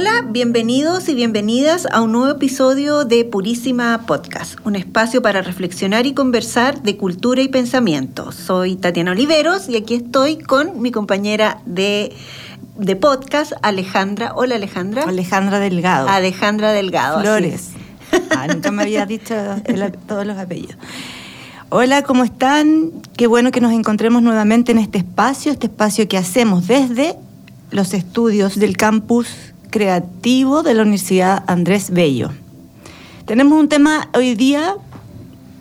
Hola, bienvenidos y bienvenidas a un nuevo episodio de Purísima Podcast, un espacio para reflexionar y conversar de cultura y pensamiento. Soy Tatiana Oliveros y aquí estoy con mi compañera de, de podcast, Alejandra. Hola Alejandra. Alejandra Delgado. Alejandra Delgado. Flores. Ah, nunca me había dicho el- todos los apellidos. Hola, ¿cómo están? Qué bueno que nos encontremos nuevamente en este espacio, este espacio que hacemos desde los estudios del campus creativo de la Universidad Andrés Bello. Tenemos un tema hoy día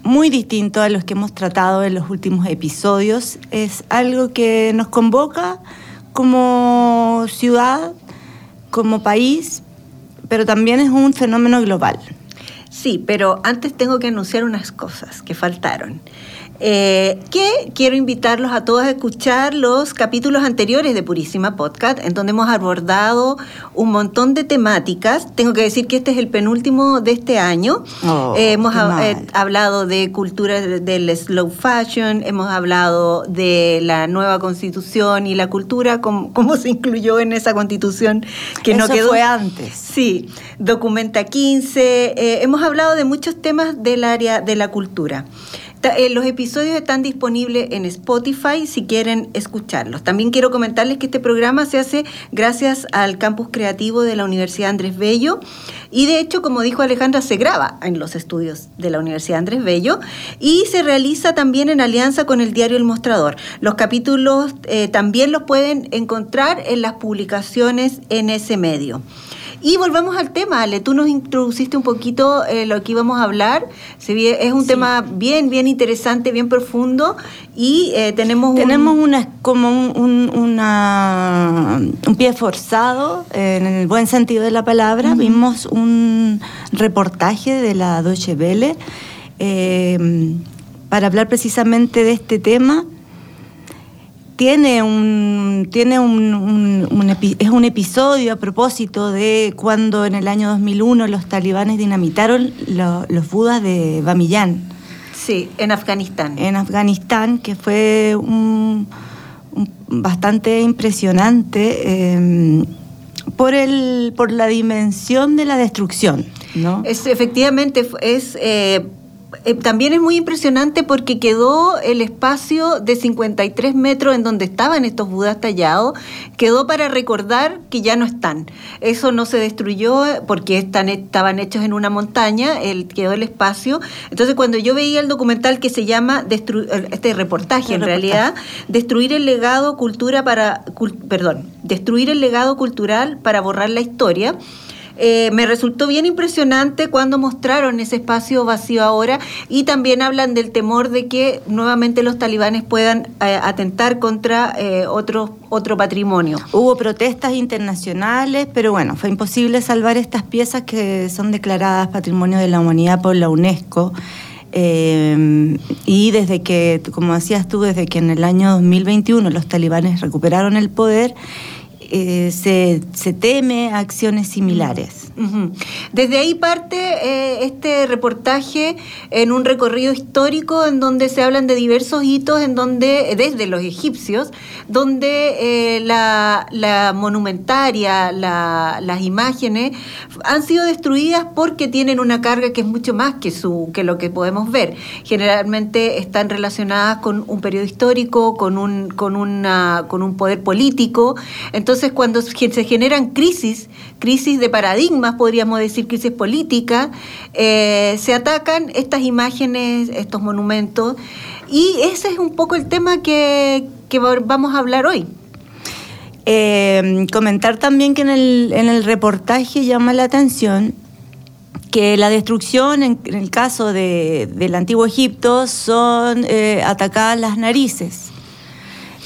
muy distinto a los que hemos tratado en los últimos episodios. Es algo que nos convoca como ciudad, como país, pero también es un fenómeno global. Sí, pero antes tengo que anunciar unas cosas que faltaron. Eh, que quiero invitarlos a todos a escuchar los capítulos anteriores de Purísima Podcast, en donde hemos abordado un montón de temáticas. Tengo que decir que este es el penúltimo de este año. Oh, Eh, hemos ha- eh, hablado de cultura de- del slow fashion, hemos hablado de la nueva constitución y la cultura, cómo, cómo se incluyó en esa constitución que no quedó. fue antes. Sí, Documenta 15. eh, hemos hablado de muchos temas del área de la cultura. Eh, los episodios están disponibles en Spotify si quieren escucharlos. También quiero comentarles que este programa se hace gracias al campus creativo de la Universidad Andrés Bello y de hecho, como dijo Alejandra, se graba en los estudios de la Universidad Andrés Bello y se realiza también en alianza con el diario El Mostrador. Los capítulos eh, también los pueden encontrar en las publicaciones en ese medio. Y volvamos al tema, Ale, tú nos introduciste un poquito eh, lo que íbamos a hablar. Es un Sí. tema bien, bien interesante, bien profundo y eh, tenemos un... Tenemos una, como un, un- una- un pie forzado, eh, en el buen sentido de la palabra. Vimos un reportaje de la Deutsche Welle eh, para hablar precisamente de este tema. Tiene un, tiene un, un- un epi- es un episodio a propósito de cuando en el año 2001 los talibanes dinamitaron lo- los budas de Bamiyan Sí, en Afganistán. en Afganistán, que fue un, bastante impresionante eh, por, el, por la dimensión de la destrucción. ¿no? Es, efectivamente, es, eh, eh, también es muy impresionante porque quedó el espacio de 53 metros en donde estaban estos budas tallados, quedó para recordar que ya no están. Eso no se destruyó porque están, estaban hechos en una montaña, el, quedó el espacio. Entonces cuando yo veía el documental que se llama, Destru- este reportaje en reportaje. realidad, destruir el legado cultura para, cul- perdón, destruir el legado cultural para borrar la historia. Eh, me resultó bien impresionante cuando mostraron ese espacio vacío ahora y también hablan del temor de que nuevamente los talibanes puedan eh, atentar contra eh, otro, otro patrimonio. Hubo protestas internacionales, pero bueno, fue imposible salvar estas piezas que son declaradas Patrimonio de la Humanidad por la UNESCO. Eh, y desde que, como decías tú, desde que en el año 2021 los talibanes recuperaron el poder, eh, se, se teme acciones similares. Desde ahí parte eh, este reportaje en un recorrido histórico en donde se hablan de diversos hitos, en donde, desde los egipcios, donde eh, la, la monumentaria, la- las imágenes han sido destruidas porque tienen una carga que es mucho más que, su, que lo que podemos ver. Generalmente están relacionadas con un periodo histórico, con un, con una, con un poder político. Entonces, cuando se generan crisis, crisis de podríamos decir crisis políticas, eh, se atacan estas imágenes, estos monumentos, y ese es un poco el tema que, que va- vamos a hablar hoy. Eh, comentar también que en el, en el reportaje llama la atención que la destrucción, en, en el caso de- del antiguo Egipto, son eh, atacadas las narices.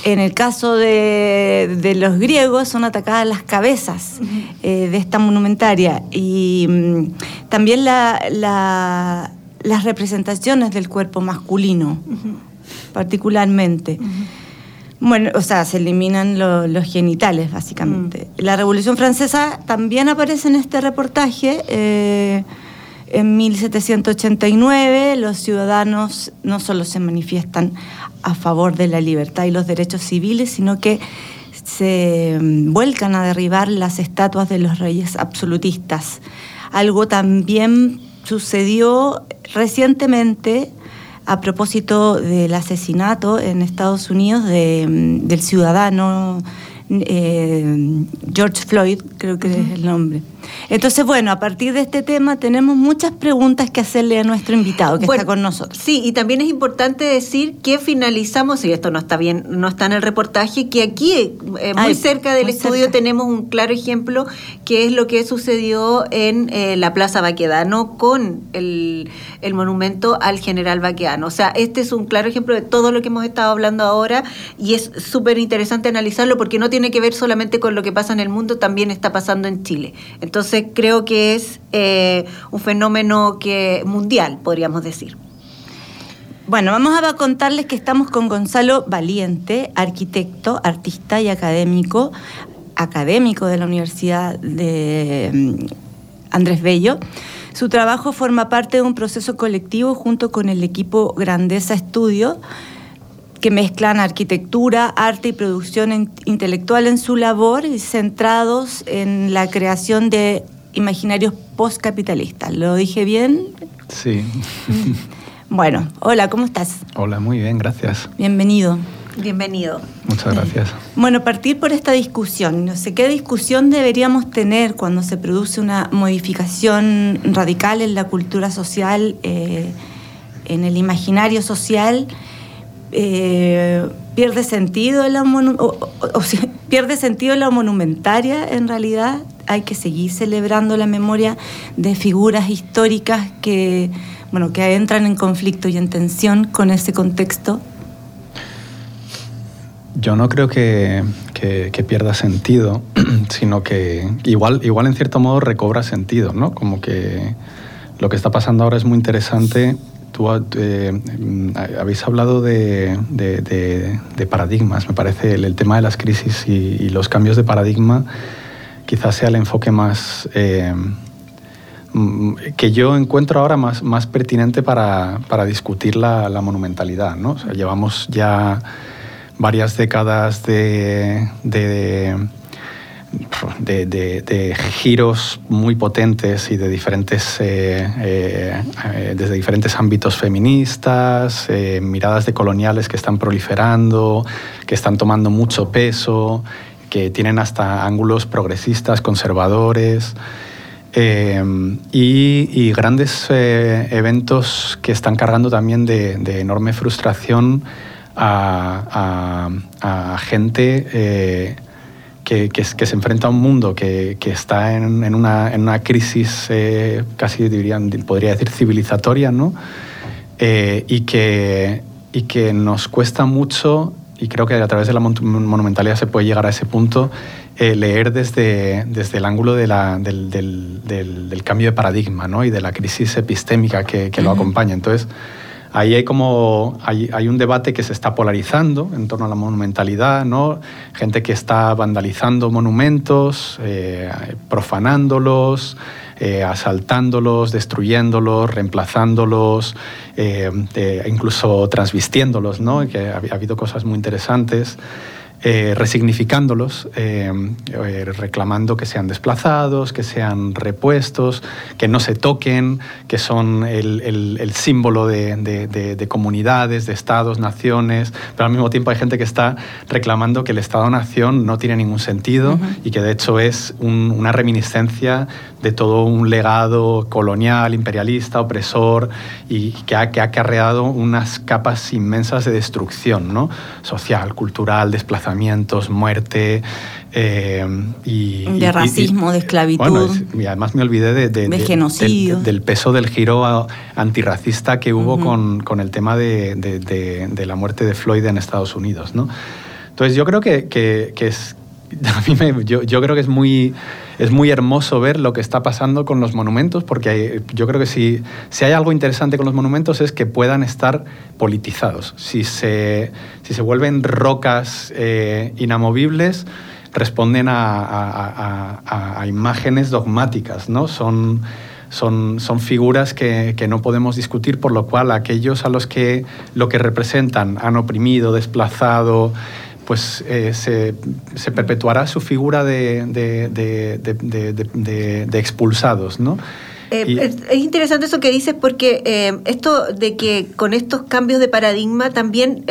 En el caso de, los griegos son atacadas las cabezas eh, de esta monumentaria y mm, también las representaciones del cuerpo masculino, particularmente. Bueno, o sea, se eliminan los genitales, básicamente. Mm. La Revolución Francesa también aparece en este reportaje. Eh, en 1789 los ciudadanos no solo se manifiestan a favor de la libertad y los derechos civiles, sino que se mm, vuelcan a derribar las estatuas de los reyes absolutistas. Algo también sucedió recientemente a propósito del asesinato en Estados Unidos mm, del ciudadano eh, George Floyd, creo que es el nombre. Entonces, bueno, a partir de este tema tenemos muchas preguntas que hacerle a nuestro invitado que está con nosotros. Sí, y también es importante decir que finalizamos, y esto no está bien, no está en el reportaje, que aquí, eh, muy cerca del estudio, tenemos un claro ejemplo que es lo que sucedió en eh, la Plaza Baquedano con el, el monumento al general Baquedano. O sea, este es un claro ejemplo de todo lo que hemos estado hablando ahora y es súper interesante analizarlo porque no tiene que ver solamente con lo que pasa en el mundo, también está pasando en Chile. Entonces creo que es eh, un fenómeno que mundial, podríamos decir. Bueno, vamos a contarles que estamos con Gonzalo Valiente, arquitecto, artista y académico, académico de la Universidad de mm, Andrés Bello. Su trabajo forma parte de un proceso colectivo junto con el equipo Grandeza Estudio, que mezclan arquitectura, arte y producción intelectual en su labor y centrados en la creación de imaginarios postcapitalistas. ¿Lo dije bien? Sí. Bueno, hola, ¿cómo estás? Hola, muy bien, gracias. Bienvenido. Bienvenido. Muchas gracias. Bueno, partir por esta discusión. No sé qué discusión deberíamos tener cuando se produce una modificación radical en la cultura social, eh, en el imaginario social eh, pierde sentido la pierde sentido la monumentaria en realidad hay que seguir celebrando la memoria de figuras históricas que bueno que entran en conflicto y en tensión con ese contexto yo no creo que, que, pierda sentido, sino que igual, igual en cierto modo recobra sentido, ¿no? Como que lo que está pasando ahora es muy interesante Tú eh, mm, habéis hablado de, paradigmas, me parece el, tema de las crisis y, los cambios de paradigma quizás sea el enfoque más eh, mm, que yo encuentro ahora más, más pertinente para, discutir la, monumentalidad. ¿no? llevamos ya varias décadas de, giros muy potentes y de diferentes, eh, eh, eh, desde diferentes ámbitos feministas, miradas de coloniales que están proliferando, que están tomando mucho peso, que tienen hasta ángulos progresistas, conservadores. y, grandes eventos que están cargando también de, enorme frustración a, a gente que, se enfrenta a un mundo que, está en, una, crisis eh, casi dirían, podría decir civilizatoria, ¿no? Eh, y, que, y que nos cuesta mucho, y creo que a través de la monumentalidad se puede llegar a ese punto, eh, leer desde, desde el ángulo de la, del, del, cambio de paradigma ¿no? y de la crisis epistémica que, lo acompaña. Entonces, ahí hay como hay, hay, un debate que se está polarizando en torno a la monumentalidad, ¿no? Gente que está vandalizando monumentos, eh, profanándolos, eh, asaltándolos, destruyéndolos, reemplazándolos, eh, incluso transvistiéndolos, ¿no? Que ha, ha habido cosas muy interesantes. Eh, resignificándolos, eh, eh, reclamando que sean desplazados, que sean repuestos, que no se toquen, que son el, símbolo de, comunidades, de estados, naciones, pero al mismo tiempo hay gente que está reclamando que el Estado-nación no tiene ningún sentido y que de hecho es una reminiscencia de todo un legado colonial, imperialista, opresor y que ha, que ha acarreado unas capas inmensas de destrucción ¿no? social, cultural, muerte. Eh, y, de racismo, de esclavitud. y además me olvidé de, de, genocidio. Del, peso del giro antirracista que hubo con, con, el tema de, la muerte de Floyd en Estados Unidos. ¿no? Entonces yo creo que, que, es, a mí me, yo, yo, creo que es muy, es muy hermoso ver lo que está pasando con los monumentos, porque yo creo que si, si hay algo interesante con los monumentos es que puedan estar politizados. Si se, si se vuelven rocas eh, inamovibles, responden a, a, imágenes dogmáticas, ¿no? Son, son, son figuras que, que, no podemos discutir, por lo cual aquellos a los que lo que representan han oprimido, desplazado, pues eh, se, se, perpetuará su figura de, de, de, de expulsados, ¿no? Eh, es, interesante eso que dices porque eh, esto de que con estos cambios de paradigma también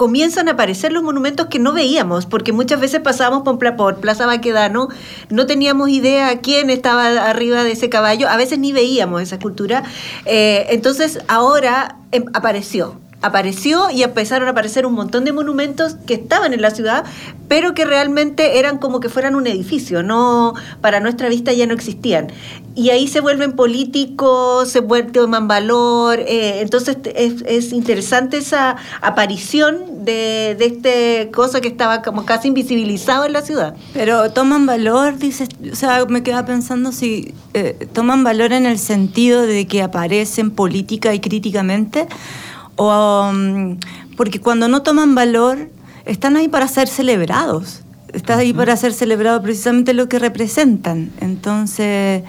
comienzan a aparecer los monumentos que no veíamos, porque muchas veces pasábamos por, Plaza Baquedano, no teníamos idea quién estaba arriba de ese caballo, a veces ni veíamos esa escultura. Eh, entonces ahora em, apareció apareció y empezaron a aparecer un montón de monumentos que estaban en la ciudad, pero que realmente eran como que fueran un edificio, no para nuestra vista ya no existían. Y ahí se vuelven políticos, se vuelven, valor, eh, entonces es, interesante esa aparición de, de este cosa que estaba como casi invisibilizado en la ciudad. Pero toman valor, dices, o sea, me queda pensando si eh, toman valor en el sentido de que aparecen política y críticamente o, um, porque cuando no toman valor, están ahí para ser celebrados. Están ahí para ser celebrados precisamente lo que representan. Entonces,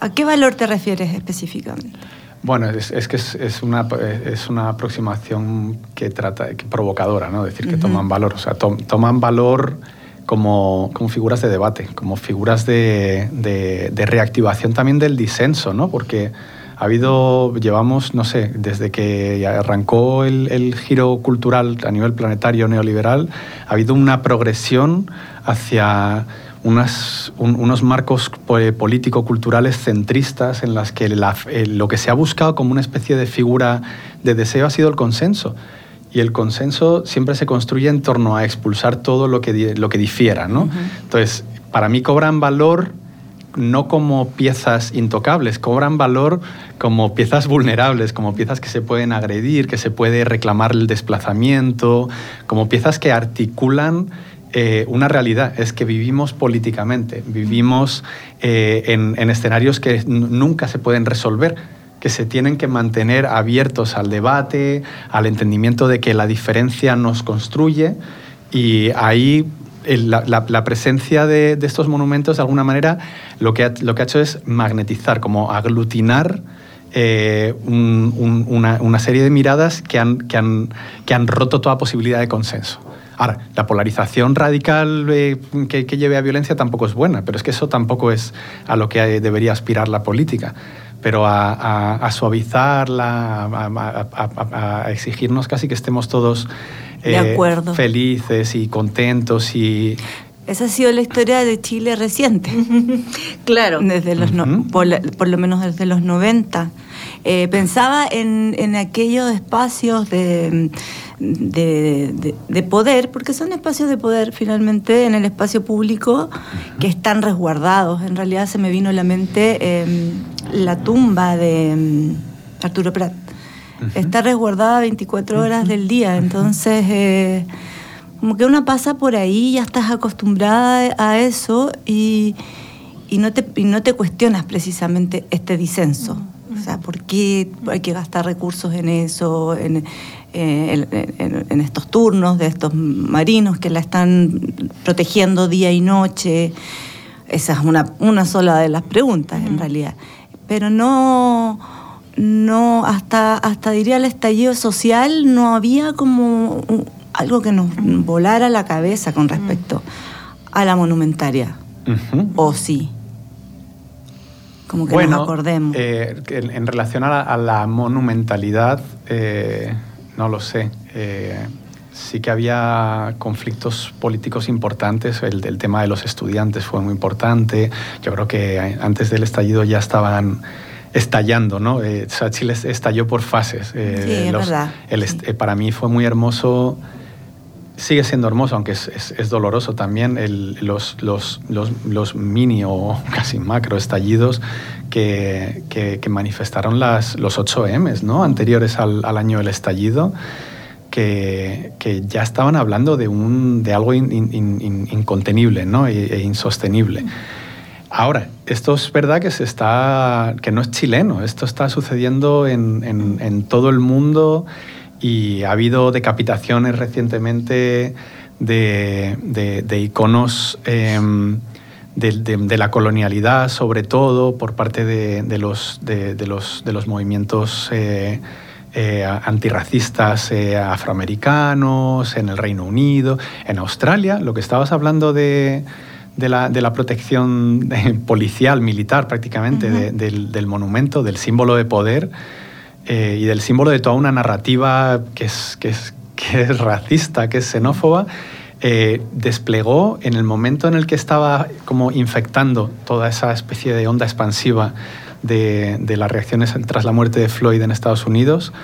¿a qué valor te refieres específicamente? Bueno, es, que es, una, es una aproximación que trata, que provocadora, ¿no? Decir que toman valor. O sea, toman valor como, como, figuras de debate, como figuras de, de, de, reactivación también del disenso, ¿no? Porque ha habido, llevamos, no sé, desde que arrancó el, giro cultural a nivel planetario neoliberal, ha habido una progresión hacia unas, unos marcos político-culturales centristas en las que lo que se ha buscado como una especie de figura de deseo ha sido el consenso. Y el consenso siempre se construye en torno a expulsar todo lo que, lo que difiera. ¿no? Entonces, para mí cobran valor no como piezas intocables, cobran valor como piezas vulnerables, como piezas que se pueden agredir, que se puede reclamar el desplazamiento, como piezas que articulan eh, una realidad, es que vivimos políticamente, vivimos eh, en, escenarios que nunca se pueden resolver que se tienen que mantener abiertos al debate, al entendimiento de que la diferencia nos construye y ahí la, presencia de, estos monumentos, de alguna manera, lo que ha, lo que ha hecho es magnetizar, como aglutinar eh, una, serie de miradas que han, que, han, que han roto toda posibilidad de consenso. Ahora, la polarización radical eh, que, lleve a violencia tampoco es buena, pero es que eso tampoco es a lo que debería aspirar la política. Pero a, suavizarla, a, exigirnos casi que estemos todos eh, felices y contentos y... Esa ha sido la historia de Chile reciente. claro. Desde los por, lo menos desde los 90. Eh, pensaba en, en, aquellos espacios de, de, poder, porque son espacios de poder finalmente en el espacio público que están resguardados. En realidad se me vino a la mente em, la tumba de em, Arturo Prat está resguardada 24 horas del día. Entonces, eh, como que una pasa por ahí, ya estás acostumbrada a eso y, no, te, no te cuestionas precisamente este disenso. O sea, ¿por qué hay que gastar recursos en eso, en, en, estos turnos de estos marinos que la están protegiendo día y noche? Esa es una, una sola de las preguntas, en realidad. Pero no no, hasta, hasta diría el estallido social, no había como algo que nos volara la cabeza con respecto a la monumentaria. ¿O sí? Como que nos acordemos. Eh, en, relación a la, monumentalidad, eh, no lo sé. Eh, sí que había conflictos políticos importantes. El, el, tema de los estudiantes fue muy importante. Yo creo que antes del estallido ya estaban estallando, ¿no? Eh, Chile estalló por fases. Eh, sí, es verdad. Eh, para mí fue muy hermoso, sigue siendo hermoso, aunque es, doloroso también, los, los, los, mini o casi macro estallidos que, que, manifestaron las, los 8 M, ¿no? Anteriores al, al año del estallido que, ya estaban hablando de, un, de algo incontenible ¿no? e, e, insostenible. Ahora, esto es verdad que, se está, que no es chileno, esto está sucediendo en, todo el mundo y ha habido decapitaciones recientemente de, iconos em, de, la colonialidad, sobre todo por parte de, los, movimientos eh, eh, antirracistas eh, afroamericanos, en el Reino Unido, en Australia, lo que estabas hablando de, la, protección policial, militar prácticamente, del, monumento, del símbolo de poder y del símbolo de toda una narrativa que es, que es, que es racista, que es xenófoba eh, desplegó en el momento en el que estaba como infectando toda esa especie de onda expansiva de, las reacciones tras la muerte de Floyd en Estados Unidos,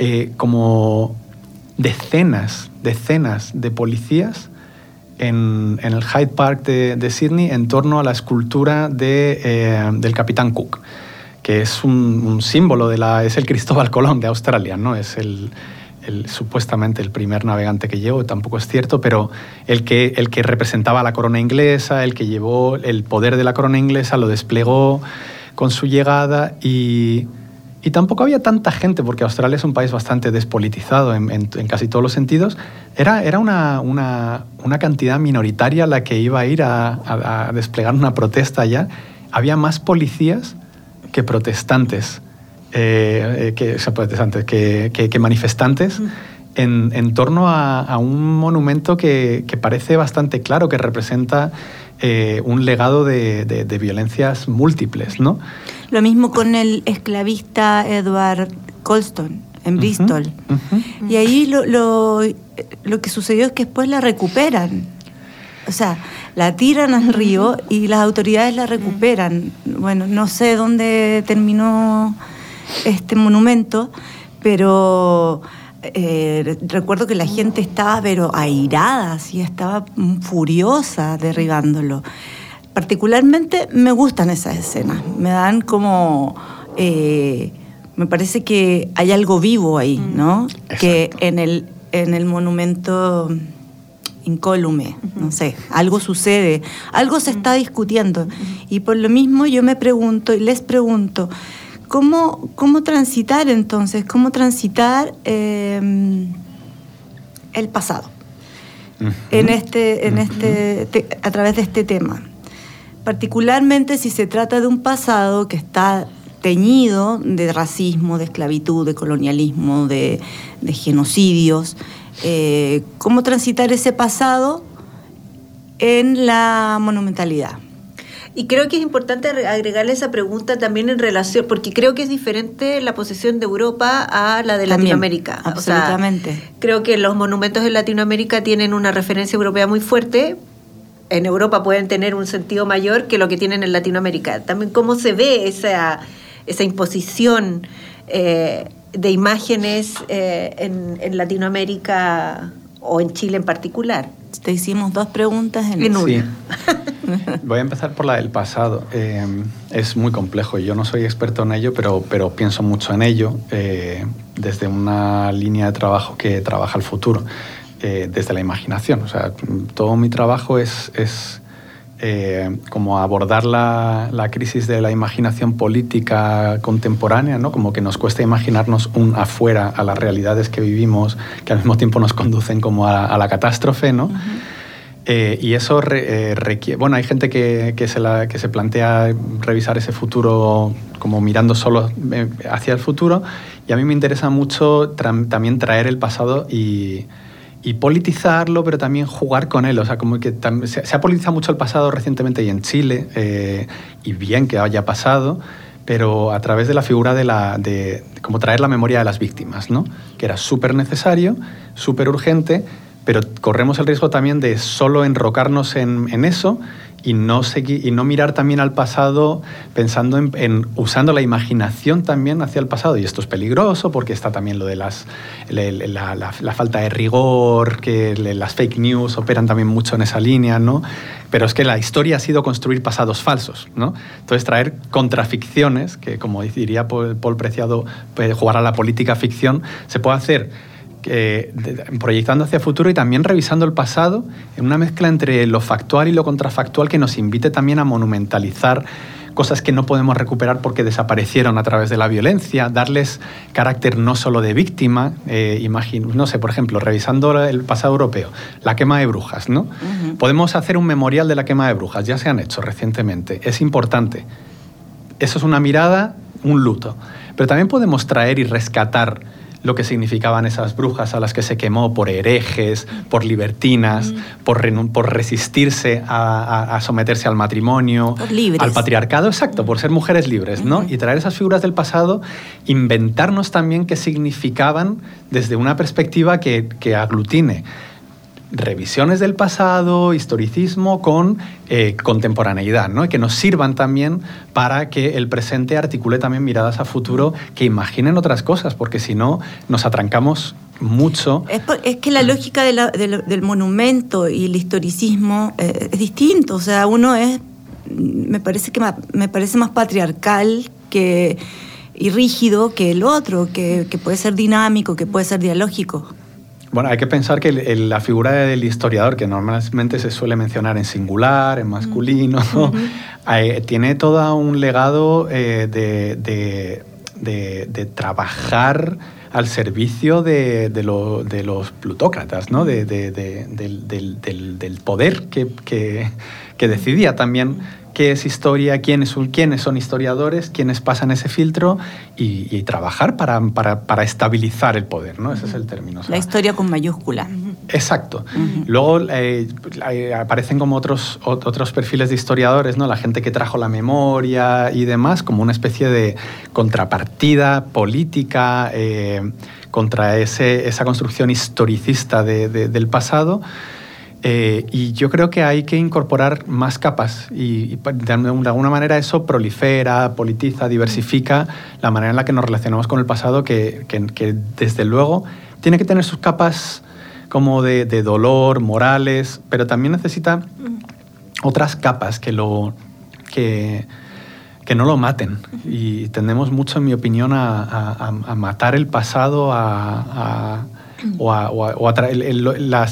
eh, como decenas, decenas de policías en, el Hyde Park de, Sydney en torno a la escultura de, eh, del Capitán Cook, que es un, símbolo de la... es el Cristóbal Colón de Australia, ¿no? Es el, supuestamente el primer navegante que llegó, tampoco es cierto, pero el que, el que representaba la corona inglesa, el que llevó el poder de la corona inglesa, lo desplegó con su llegada y, y tampoco había tanta gente, porque Australia es un país bastante despolitizado en, en, casi todos los sentidos. Era, era una, una, una, cantidad minoritaria la que iba a ir a, a desplegar una protesta allá. Había más policías que protestantes. Eh, que, protestantes, que, que, manifestantes en, en, torno a, a un monumento que, que, parece bastante claro, que representa eh, un legado de, de, violencias múltiples. ¿no? Lo mismo con el esclavista Edward Colston en Bristol. Y ahí lo, lo, lo que sucedió es que después la recuperan. O sea, la tiran al río y las autoridades la recuperan. Bueno, no sé dónde terminó este monumento, pero eh, recuerdo que la gente estaba pero airada, y estaba furiosa derribándolo. Particularmente me gustan esas escenas, me dan como... Eh, me parece que hay algo vivo ahí, mm. ¿no? Que en el, en el monumento incólume, no sé, algo sucede, algo se está discutiendo. Y por lo mismo yo me pregunto y les pregunto, ¿Cómo, cómo transitar entonces? ¿Cómo transitar em, el pasado en este, en este, a través de este tema? Particularmente si se trata de un pasado que está teñido de racismo, de esclavitud, de colonialismo, de, genocidios. Eh, ¿Cómo transitar ese pasado en la monumentalidad? Y creo que es importante agregarle esa pregunta también en relación, porque creo que es diferente la posición de Europa a la de Latinoamérica. Absolutamente. creo que los monumentos en Latinoamérica tienen una referencia europea muy fuerte. En Europa pueden tener un sentido mayor que lo que tienen en Latinoamérica. También cómo se ve esa, esa imposición eh, de imágenes eh, en Latinoamérica o en Chile en particular. Te hicimos dos preguntas en, una. Voy a empezar por la del pasado. Eh, es muy complejo y yo no soy experto en ello, pero, pero pienso mucho en ello eh, desde una línea de trabajo que trabaja el futuro, eh, desde la imaginación. O sea, todo mi trabajo es, es eh, como abordar la, la, crisis de la imaginación política contemporánea, ¿no? como que nos cuesta imaginarnos un afuera a las realidades que vivimos, que al mismo tiempo nos conducen como a, la catástrofe. ¿no? Eh, y eso eh, requiere... Bueno, hay gente que, que, se la, que se plantea revisar ese futuro como mirando solo hacia el futuro, y a mí me interesa mucho también traer el pasado y y politizarlo, pero también jugar con él. O sea, como que se, ha politizado mucho el pasado recientemente y en Chile, eh, y bien que haya pasado, pero a través de la figura de, la, de, como traer la memoria de las víctimas, ¿no? que era súper necesario, súper urgente, pero corremos el riesgo también de solo enrocarnos en, en eso y no, seguir, y no mirar también al pasado pensando en, usando la imaginación también hacia el pasado. Y esto es peligroso porque está también lo de las, la, falta de rigor, que las fake news operan también mucho en esa línea, ¿no? Pero es que la historia ha sido construir pasados falsos, ¿no? Entonces traer contraficciones, que como diría Paul Preciado, jugar a la política ficción, se puede hacer eh, proyectando hacia el futuro y también revisando el pasado en una mezcla entre lo factual y lo contrafactual que nos invite también a monumentalizar cosas que no podemos recuperar porque desaparecieron a través de la violencia, darles carácter no solo de víctima, eh, no sé, por ejemplo, revisando el pasado europeo, la quema de brujas, ¿no? Podemos hacer un memorial de la quema de brujas, ya se han hecho recientemente, es importante. Eso es una mirada, un luto. Pero también podemos traer y rescatar lo que significaban esas brujas a las que se quemó por herejes, por libertinas, por, por, resistirse a, someterse al matrimonio, al patriarcado, exacto, por ser mujeres libres, ¿no? Y traer esas figuras del pasado, inventarnos también qué significaban desde una perspectiva que, que aglutine revisiones del pasado, historicismo con eh, contemporaneidad, ¿no? que nos sirvan también para que el presente articule también miradas a futuro que imaginen otras cosas, porque si no nos atrancamos mucho. Es, que la lógica del monumento y el historicismo eh, es distinto, o sea, uno es, me parece, que me parece más patriarcal que, y rígido que el otro, que, que puede ser dinámico, que puede ser dialógico. Bueno, hay que pensar que la figura del historiador, que normalmente se suele mencionar en singular, en masculino, tiene todo un legado eh, de, trabajar al servicio de, los plutócratas, ¿no? del, poder que, decidía también qué es historia, quiénes, quiénes son historiadores, quiénes pasan ese filtro y, trabajar para, para, estabilizar el poder, ¿no? Ese es el término. La historia con mayúscula. Exacto. Luego eh, aparecen como otros, otros perfiles de historiadores, ¿no? La gente que trajo la memoria y demás, como una especie de contrapartida política eh, contra ese, esa construcción historicista del pasado. Eh, y yo creo que hay que incorporar más capas y, de alguna manera eso prolifera, politiza, diversifica la manera en la que nos relacionamos con el pasado que, desde luego tiene que tener sus capas como de, dolor, morales, pero también necesita otras capas que, lo, que, que no lo maten. Y tendemos mucho, en mi opinión, a, matar el pasado, a o a,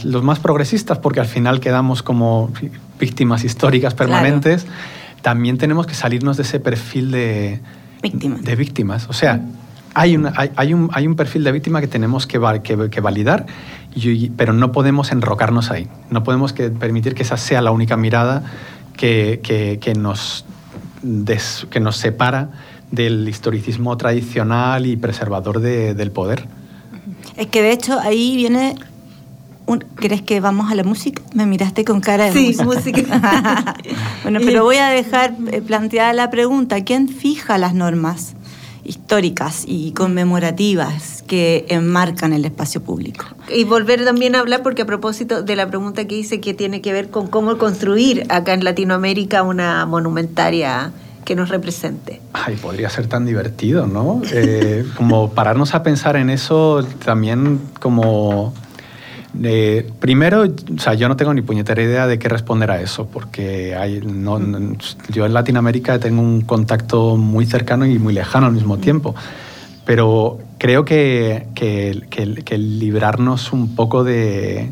los más progresistas, porque al final quedamos como víctimas históricas permanentes, también tenemos que salirnos de ese perfil de víctimas. De víctimas. O sea, hay, hay, un, hay un perfil de víctima que tenemos que, que, validar, pero no podemos enrocarnos ahí. No podemos que, permitir que esa sea la única mirada que, nos, que nos separa del historicismo tradicional y preservador del poder. Es que de hecho ahí viene ¿Crees que vamos a la música? Me miraste con cara de sí, música. bueno, pero voy a dejar eh, planteada la pregunta. ¿Quién fija las normas históricas y conmemorativas que enmarcan el espacio público? Y volver también a hablar, porque a propósito de la pregunta que hice, que tiene que ver con cómo construir acá en Latinoamérica una monumentaria que nos represente. Ay, podría ser tan divertido, ¿no? Eh, como pararnos a pensar en eso también como... Eh, primero, o sea, yo no tengo ni puñetera idea de qué responder a eso, porque hay, no, yo en Latinoamérica tengo un contacto muy cercano y muy lejano al mismo tiempo, pero creo que, que, que, librarnos un poco de,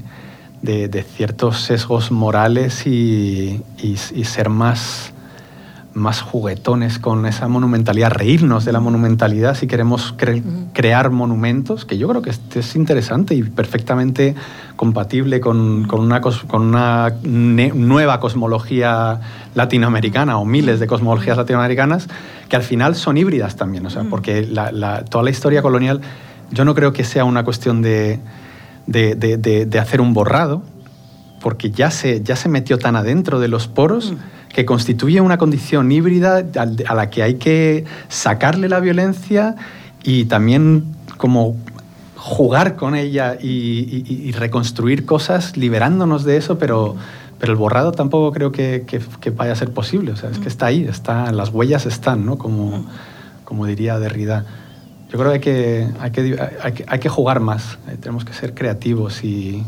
de, ciertos sesgos morales y, y ser más más juguetones con esa monumentalidad, reírnos de la monumentalidad si queremos crear monumentos, que yo creo que es, interesante y perfectamente compatible con, una, con una nueva cosmología latinoamericana o miles de cosmologías latinoamericanas que al final son híbridas también, o sea, porque toda la historia colonial yo no creo que sea una cuestión de, de, hacer un borrado, porque ya se, ya se metió tan adentro de los poros que constituye una condición híbrida a la que hay que sacarle la violencia y también como jugar con ella y, reconstruir cosas liberándonos de eso, pero, pero el borrado tampoco creo que, vaya a ser posible. O sea, es que está ahí, está, las huellas están, ¿no? Como, como diría Derrida. Yo creo que hay que, hay que, hay que jugar más, tenemos que ser creativos y,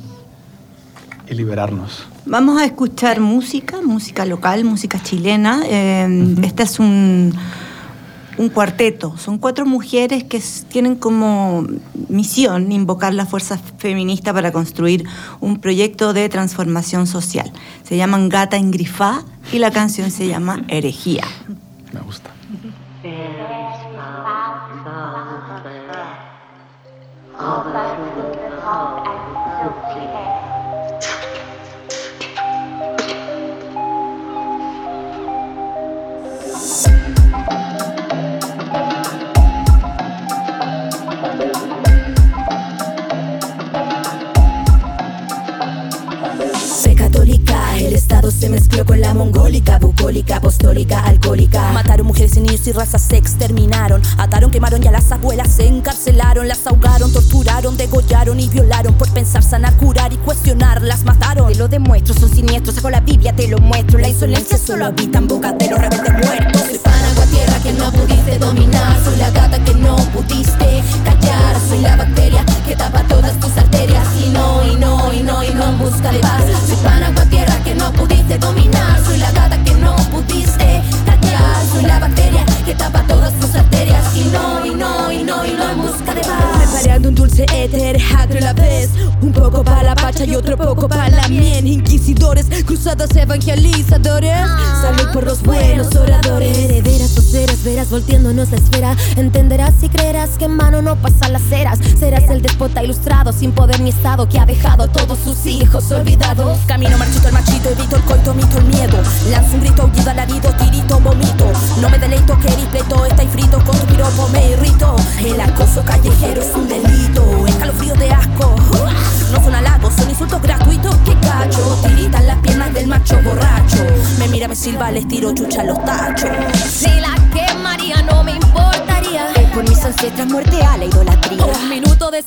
y liberarnos. Vamos a escuchar música, música local, música chilena. Eh, este es un, un cuarteto. Son cuatro mujeres que tienen como misión invocar la fuerza feminista para construir un proyecto de transformación social. Se llaman Gata en Grifá y la canción se llama Herejía. Me gusta. Se mezcló con la mongólica, bucólica, apostólica, alcohólica. Mataron mujeres y niños y razas se exterminaron. Ataron, quemaron y a las abuelas se encarcelaron. Las ahogaron, torturaron, degollaron y violaron. Por pensar, sanar, curar y cuestionar, las mataron. Te lo demuestro, son siniestros. Saco la Biblia, te lo muestro. La insolencia solo habita en bocas de los rebeldes muertos. Agua tierra que no pudiste dominar. Soy la gata que no pudiste callar. Soy la bacteria que tapa todas tus arterias. Y no, y no, y no, y no en busca de paz. Soy agua tierra que no pudiste dominar. Soy la gata que no pudiste callar. Soy la bacteria que tapa todas tus arterias. Y no, y no, y no, y no en busca de paz. Preparando un dulce éter, a la vez. Un poco para la pacha y otro poco para la miel. Inquisidores, cruzados evangelizadores. Salud por los buenos oradores. Herederas o ceras, verás volteándonos la esfera. Entenderás si creerás que en mano no pasan las ceras. Serás el despota ilustrado, sin poder ni estado, que ha dejado a todos sus hijos olvidados. Camino marchito el machito, evito el coito, mito el miedo. Lanzo un grito, aullido, alarido, tirito, vomito. No me deleito que pleito está frito, con tu piropo me irrito.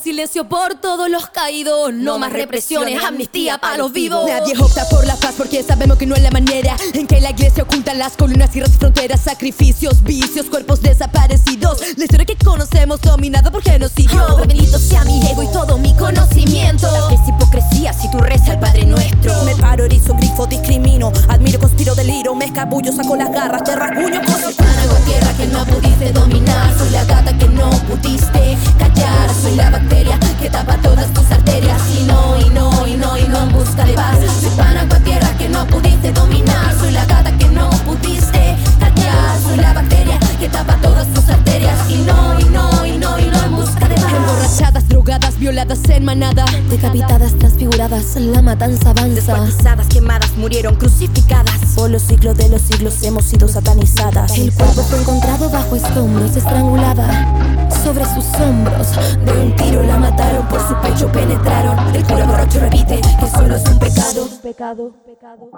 Silencio por todos los caídos. No más represiones, amnistía para los vivos. Nadie opta por la paz porque sabemos que no es la manera en que la iglesia oculta las columnas y fronteras, sacrificios, vicios, cuerpos desaparecidos. La historia que conocemos dominada por genocidio. Oh, bendito sea mi ego y todo mi conocimiento. Que es hipocresía si tú rezas al Padre Nuestro. Me paro, erizo, grifo, discrimino. Admiro, conspiro, deliro. Me escabullo, saco las garras, te rasguño. Tierra que no pudiste dominar. Soy la gata que no pudiste callar. Soy la bacteria que tapa todas tus arterias. Y no, y no, y no, y no en busca de paz. Soy pan, agua, tierra que no pudiste dominar. Soy la gata que no pudiste callar. Soy la bacteria que tapa todas tus arterias. Y no, y no, y no, y no en busca de paz. Emborrachadas, violadas en manada. Decapitadas, transfiguradas, la matanza avanza. Descuartizadas, quemadas, murieron crucificadas. Por los siglos de los siglos hemos sido satanizadas. El cuerpo fue encontrado bajo escombros, estrangulada sobre sus hombros. De un tiro la mataron, por su pecho penetraron. El cura borracho repite que solo es un pecado. Pecado, pecado.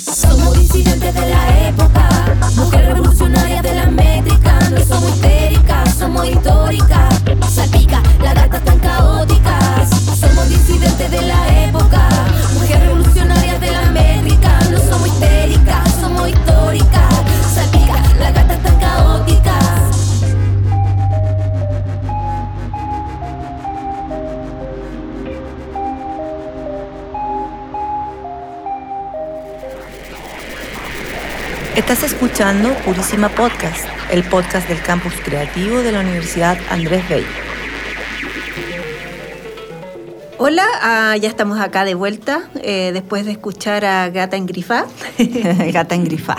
Somos disidentes de la época, mujer revolucionaria de la métrica. No somos histéricas, somos históricas. Estás escuchando Purísima Podcast, el podcast del campus creativo de la Universidad Andrés Bello. Hola, ah, ya estamos acá de vuelta eh, después de escuchar a Gata en Grifá. Gata en Grifá.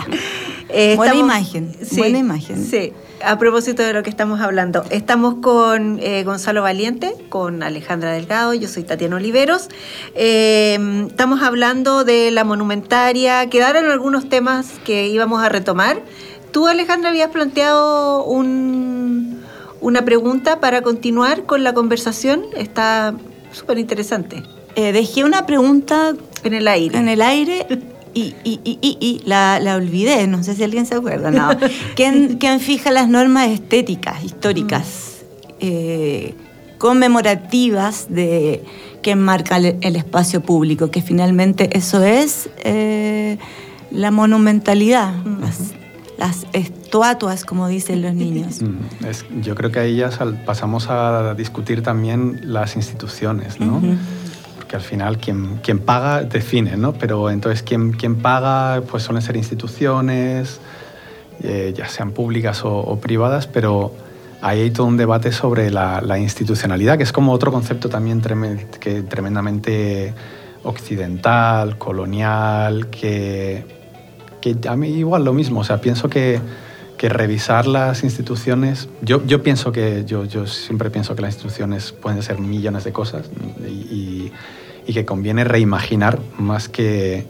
Eh, buena imagen, buena imagen. Sí, a propósito de lo que estamos hablando, estamos con eh, Gonzalo Valiente, con Alejandra Delgado, yo soy Tatiana Oliveros. Eh, estamos hablando de la monumentaria, quedaron algunos temas que íbamos a retomar. Tú, Alejandra, habías planteado una pregunta para continuar con la conversación, está súper interesante. Eh, dejé una pregunta en el aire. En el aire y, y, y, y la, la, olvidé, no sé si alguien se acuerda, no. ¿Quién, quién fija las normas estéticas, históricas, eh, conmemorativas de que marca el, el, espacio público? Que finalmente eso es eh, la monumentalidad, uh -huh. las, las, estatuas, como dicen los niños. Es, yo creo que ahí ya pasamos a discutir también las instituciones, ¿no? Uh -huh que al final quien, quien paga define, ¿no? Pero entonces quien, quien paga pues suelen ser instituciones eh, ya sean públicas o, privadas, pero ahí hay todo un debate sobre la, institucionalidad, que es como otro concepto también que tremendamente occidental, colonial, que, que a mí igual lo mismo, o sea, pienso que que revisar las instituciones, yo, yo pienso que, yo, yo, siempre pienso que las instituciones pueden ser millones de cosas y, y, que conviene reimaginar más que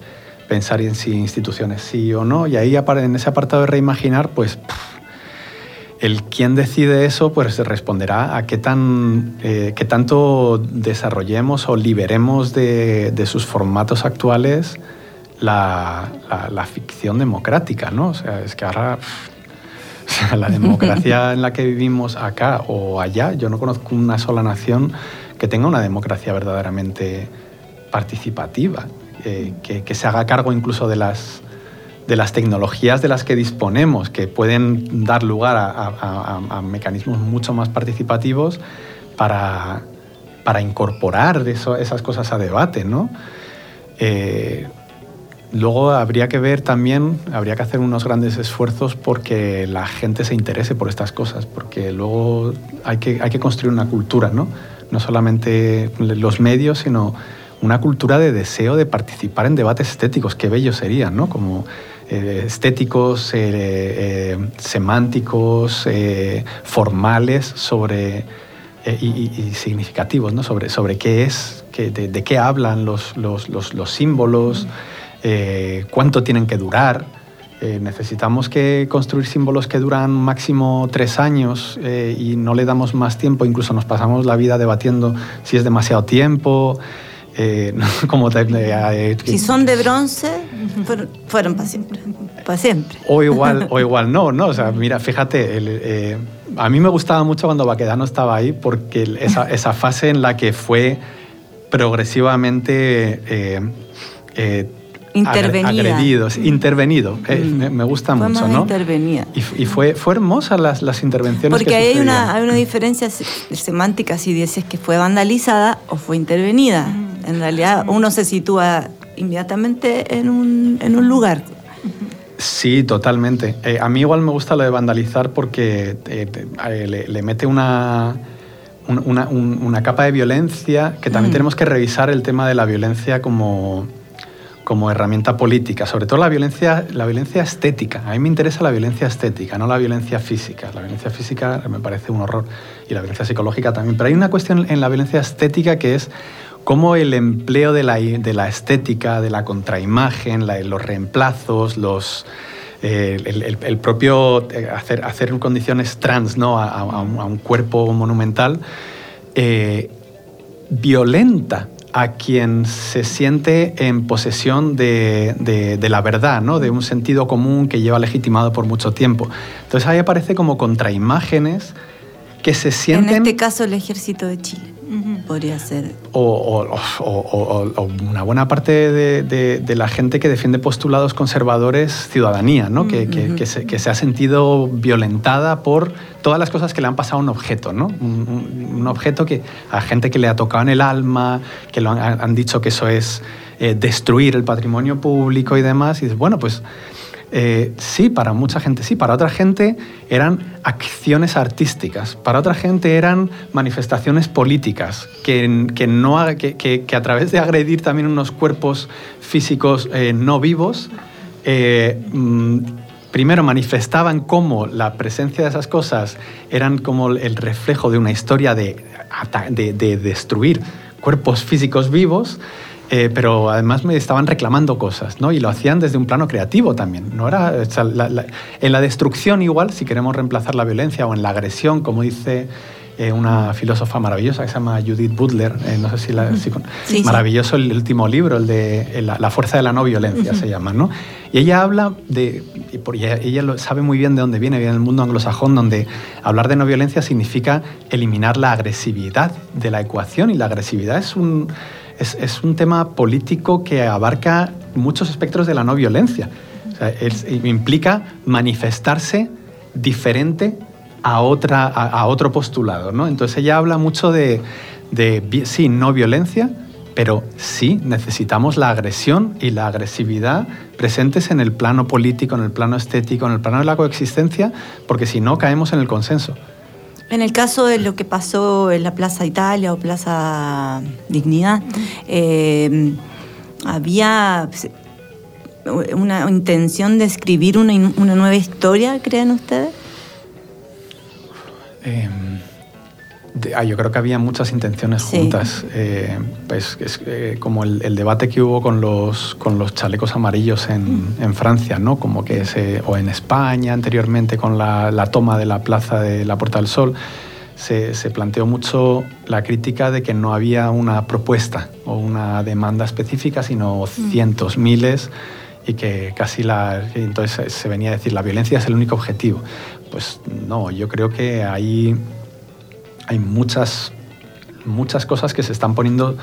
pensar en si instituciones sí o no. Y ahí en ese apartado de reimaginar, pues el quien decide eso pues responderá a qué, tan, eh, qué tanto desarrollemos o liberemos de, de sus formatos actuales la, la, ficción democrática, ¿no? O sea, es que ahora la democracia en la que vivimos acá o allá, yo no conozco una sola nación que tenga una democracia verdaderamente participativa, eh, que, se haga cargo incluso de las, de las tecnologías de las que disponemos, que pueden dar lugar a, mecanismos mucho más participativos para, para incorporar esas cosas a debate, ¿no? Eh, Luego habría que ver también, habría que hacer unos grandes esfuerzos porque la gente se interese por estas cosas, porque luego hay que, hay que construir una cultura, ¿no? No solamente los medios, sino una cultura de deseo de participar en debates estéticos, qué bellos serían, ¿no? Como eh, estéticos, eh, eh, semánticos, formales sobre, y, significativos, ¿no? Sobre, sobre qué es, de, qué hablan los, los, los, símbolos. Eh, cuánto tienen que durar. Eh, necesitamos que construir símbolos que duran máximo tres años eh, y no le damos más tiempo, incluso nos pasamos la vida debatiendo si es demasiado tiempo. como si son de bronce, fueron, para siempre. Para siempre. O igual, o igual no, ¿no? O sea, mira, fíjate, a mí me gustaba mucho cuando Baquedano estaba ahí porque esa, esa fase en la que fue progresivamente Intervenida. intervenido. Eh, mm. me, gusta mucho, ¿no? Intervenida. Y, fue, fue hermosa las, las intervenciones. Porque hay una, hay una diferencia semántica si dices que fue vandalizada o fue intervenida. Mm. En realidad uno se sitúa inmediatamente en un, en un lugar. Sí, totalmente. Eh, a mí igual me gusta lo de vandalizar porque eh, le, mete una, una, una, capa de violencia que también mm. tenemos que revisar el tema de la violencia como como herramienta política, sobre todo la violencia, la violencia estética. A mí me interesa la violencia estética, no la violencia física. La violencia física me parece un horror y la violencia psicológica también. Pero hay una cuestión en la violencia estética que es cómo el empleo de la, de la estética, de la contraimagen, los reemplazos, los, eh, el, propio eh, hacer, hacer condiciones trans ¿no? a, un, cuerpo monumental, eh, violenta a quien se siente en posesión de, la verdad, ¿no? de un sentido común que lleva legitimado por mucho tiempo. Entonces ahí aparece como contraimágenes que se sienten... En este caso el ejército de Chile podría ser. O, una buena parte de, la gente que defiende postulados conservadores, ciudadanía, ¿no? que, se, ha sentido violentada por todas las cosas que le han pasado a un objeto, ¿no? Un, objeto que a gente que le ha tocado en el alma, que lo han, dicho que eso es eh, destruir el patrimonio público y demás. Y dices, bueno, pues eh, sí, para mucha gente sí, para otra gente eran acciones artísticas, para otra gente eran manifestaciones políticas, que, que no, que, que, a través de agredir también unos cuerpos físicos eh, no vivos, eh, mm, primero manifestaban cómo la presencia de esas cosas eran como el reflejo de una historia de, de, de destruir cuerpos físicos vivos, eh, pero además me estaban reclamando cosas, ¿no? Y lo hacían desde un plano creativo también. No era, en la destrucción igual, si queremos reemplazar la violencia, o en la agresión, como dice eh, una filósofa maravillosa que se llama Judith Butler, eh, no sé si la... maravilloso el último libro, el de la, fuerza de la no violencia se llama, ¿no? Y ella habla de... Ella, ella sabe muy bien de dónde viene, viene del mundo anglosajón, donde hablar de no violencia significa eliminar la agresividad de la ecuación y la agresividad es un es, un tema político que abarca muchos espectros de la no violencia. implica manifestarse diferente a, otro postulado. ¿no? Entonces ella habla mucho de, sí, no violencia, pero sí necesitamos la agresión y la agresividad presentes en el plano político, en el plano estético, en el plano de la coexistencia, porque si no caemos en el consenso. En el caso de lo que pasó en la Plaza Italia o Plaza Dignidad, eh, había una intención de escribir una, nueva historia, creen ustedes? Em, ah, yo creo que había muchas intenciones juntas. Eh, pues, es eh, como el, debate que hubo con los, con los chalecos amarillos en, en Francia, ¿no? Como que se, o en España anteriormente con la, la, toma de la plaza de la Puerta del Sol. Se, se, planteó mucho la crítica de que no había una propuesta o una demanda específica, sino cientos, miles y que casi la... Entonces se venía a decir, la violencia es el único objetivo. Pues no, yo creo que hay, hay muchas, muchas cosas que se están poniendo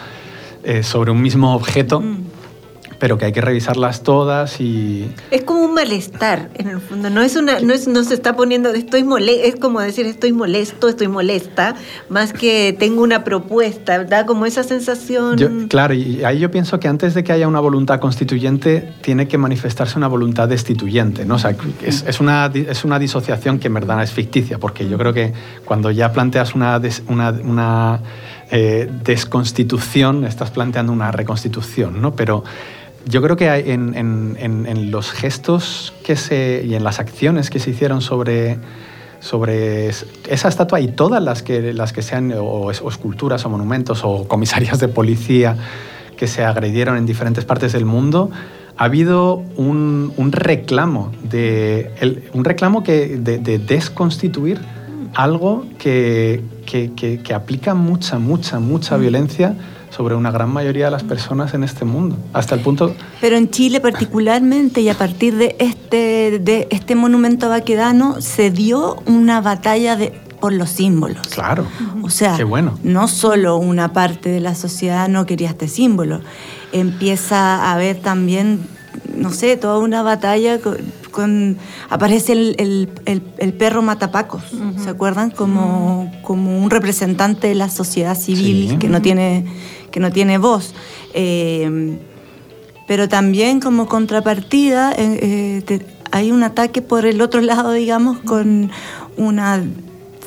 eh, sobre un mismo objeto. Mm pero que hay que revisarlas todas y... Es como un malestar, en el fondo, no es una, no, es, no se está poniendo, estoy molesto, es como decir estoy molesto, estoy molesta, más que tengo una propuesta, da como esa sensación... claro, y ahí yo pienso que antes de que haya una voluntad constituyente, tiene que manifestarse una voluntad destituyente, ¿no? O sea, es, es una, es una disociación que en verdad es ficticia, porque yo creo que cuando ya planteas una... una, una eh, desconstitución, estás planteando una reconstitución, ¿no? Pero yo creo que en, en, los gestos que se, y en las acciones que se hicieron sobre, sobre esa estatua y todas las que, las que sean, o, esculturas o monumentos o comisarías de policía que se agredieron en diferentes partes del mundo, ha habido un, un reclamo, de, un reclamo que, de, de desconstituir algo que, que, que, aplica mucha, mucha, mucha violencia sobre una gran mayoría de las personas en este mundo, hasta el punto... Pero en Chile particularmente y a partir de este, de este monumento vaquedano se dio una batalla de, por los símbolos. Claro. O sea, Qué bueno. no solo una parte de la sociedad no quería este símbolo, empieza a haber también, no sé, toda una batalla con, aparece el, perro Matapacos, ¿se acuerdan? Como, como un representante de la sociedad civil que no tiene que no tiene voz. Eh, pero también como contrapartida eh, eh, hay un ataque por el otro lado, digamos, con una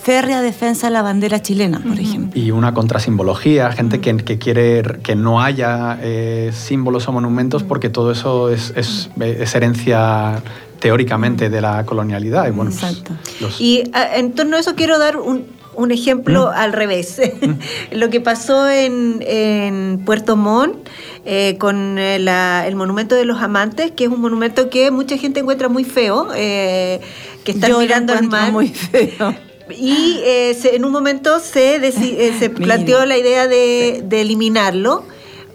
férrea defensa de la bandera chilena, por ejemplo. Y una contrasimbología, gente que, que, quiere que no haya símbolos o monumentos porque todo eso es, es, herencia teóricamente de la colonialidad. Y, bueno, pues, Exacto. y en torno a eso quiero dar un, un ejemplo mm. al revés. Mm. Lo que pasó en, Puerto Montt eh, con eh, el monumento de los amantes, que es un monumento que mucha gente encuentra muy feo, eh, que están mirando al mar. Muy feo. Y en un momento se, se planteó la idea de, de eliminarlo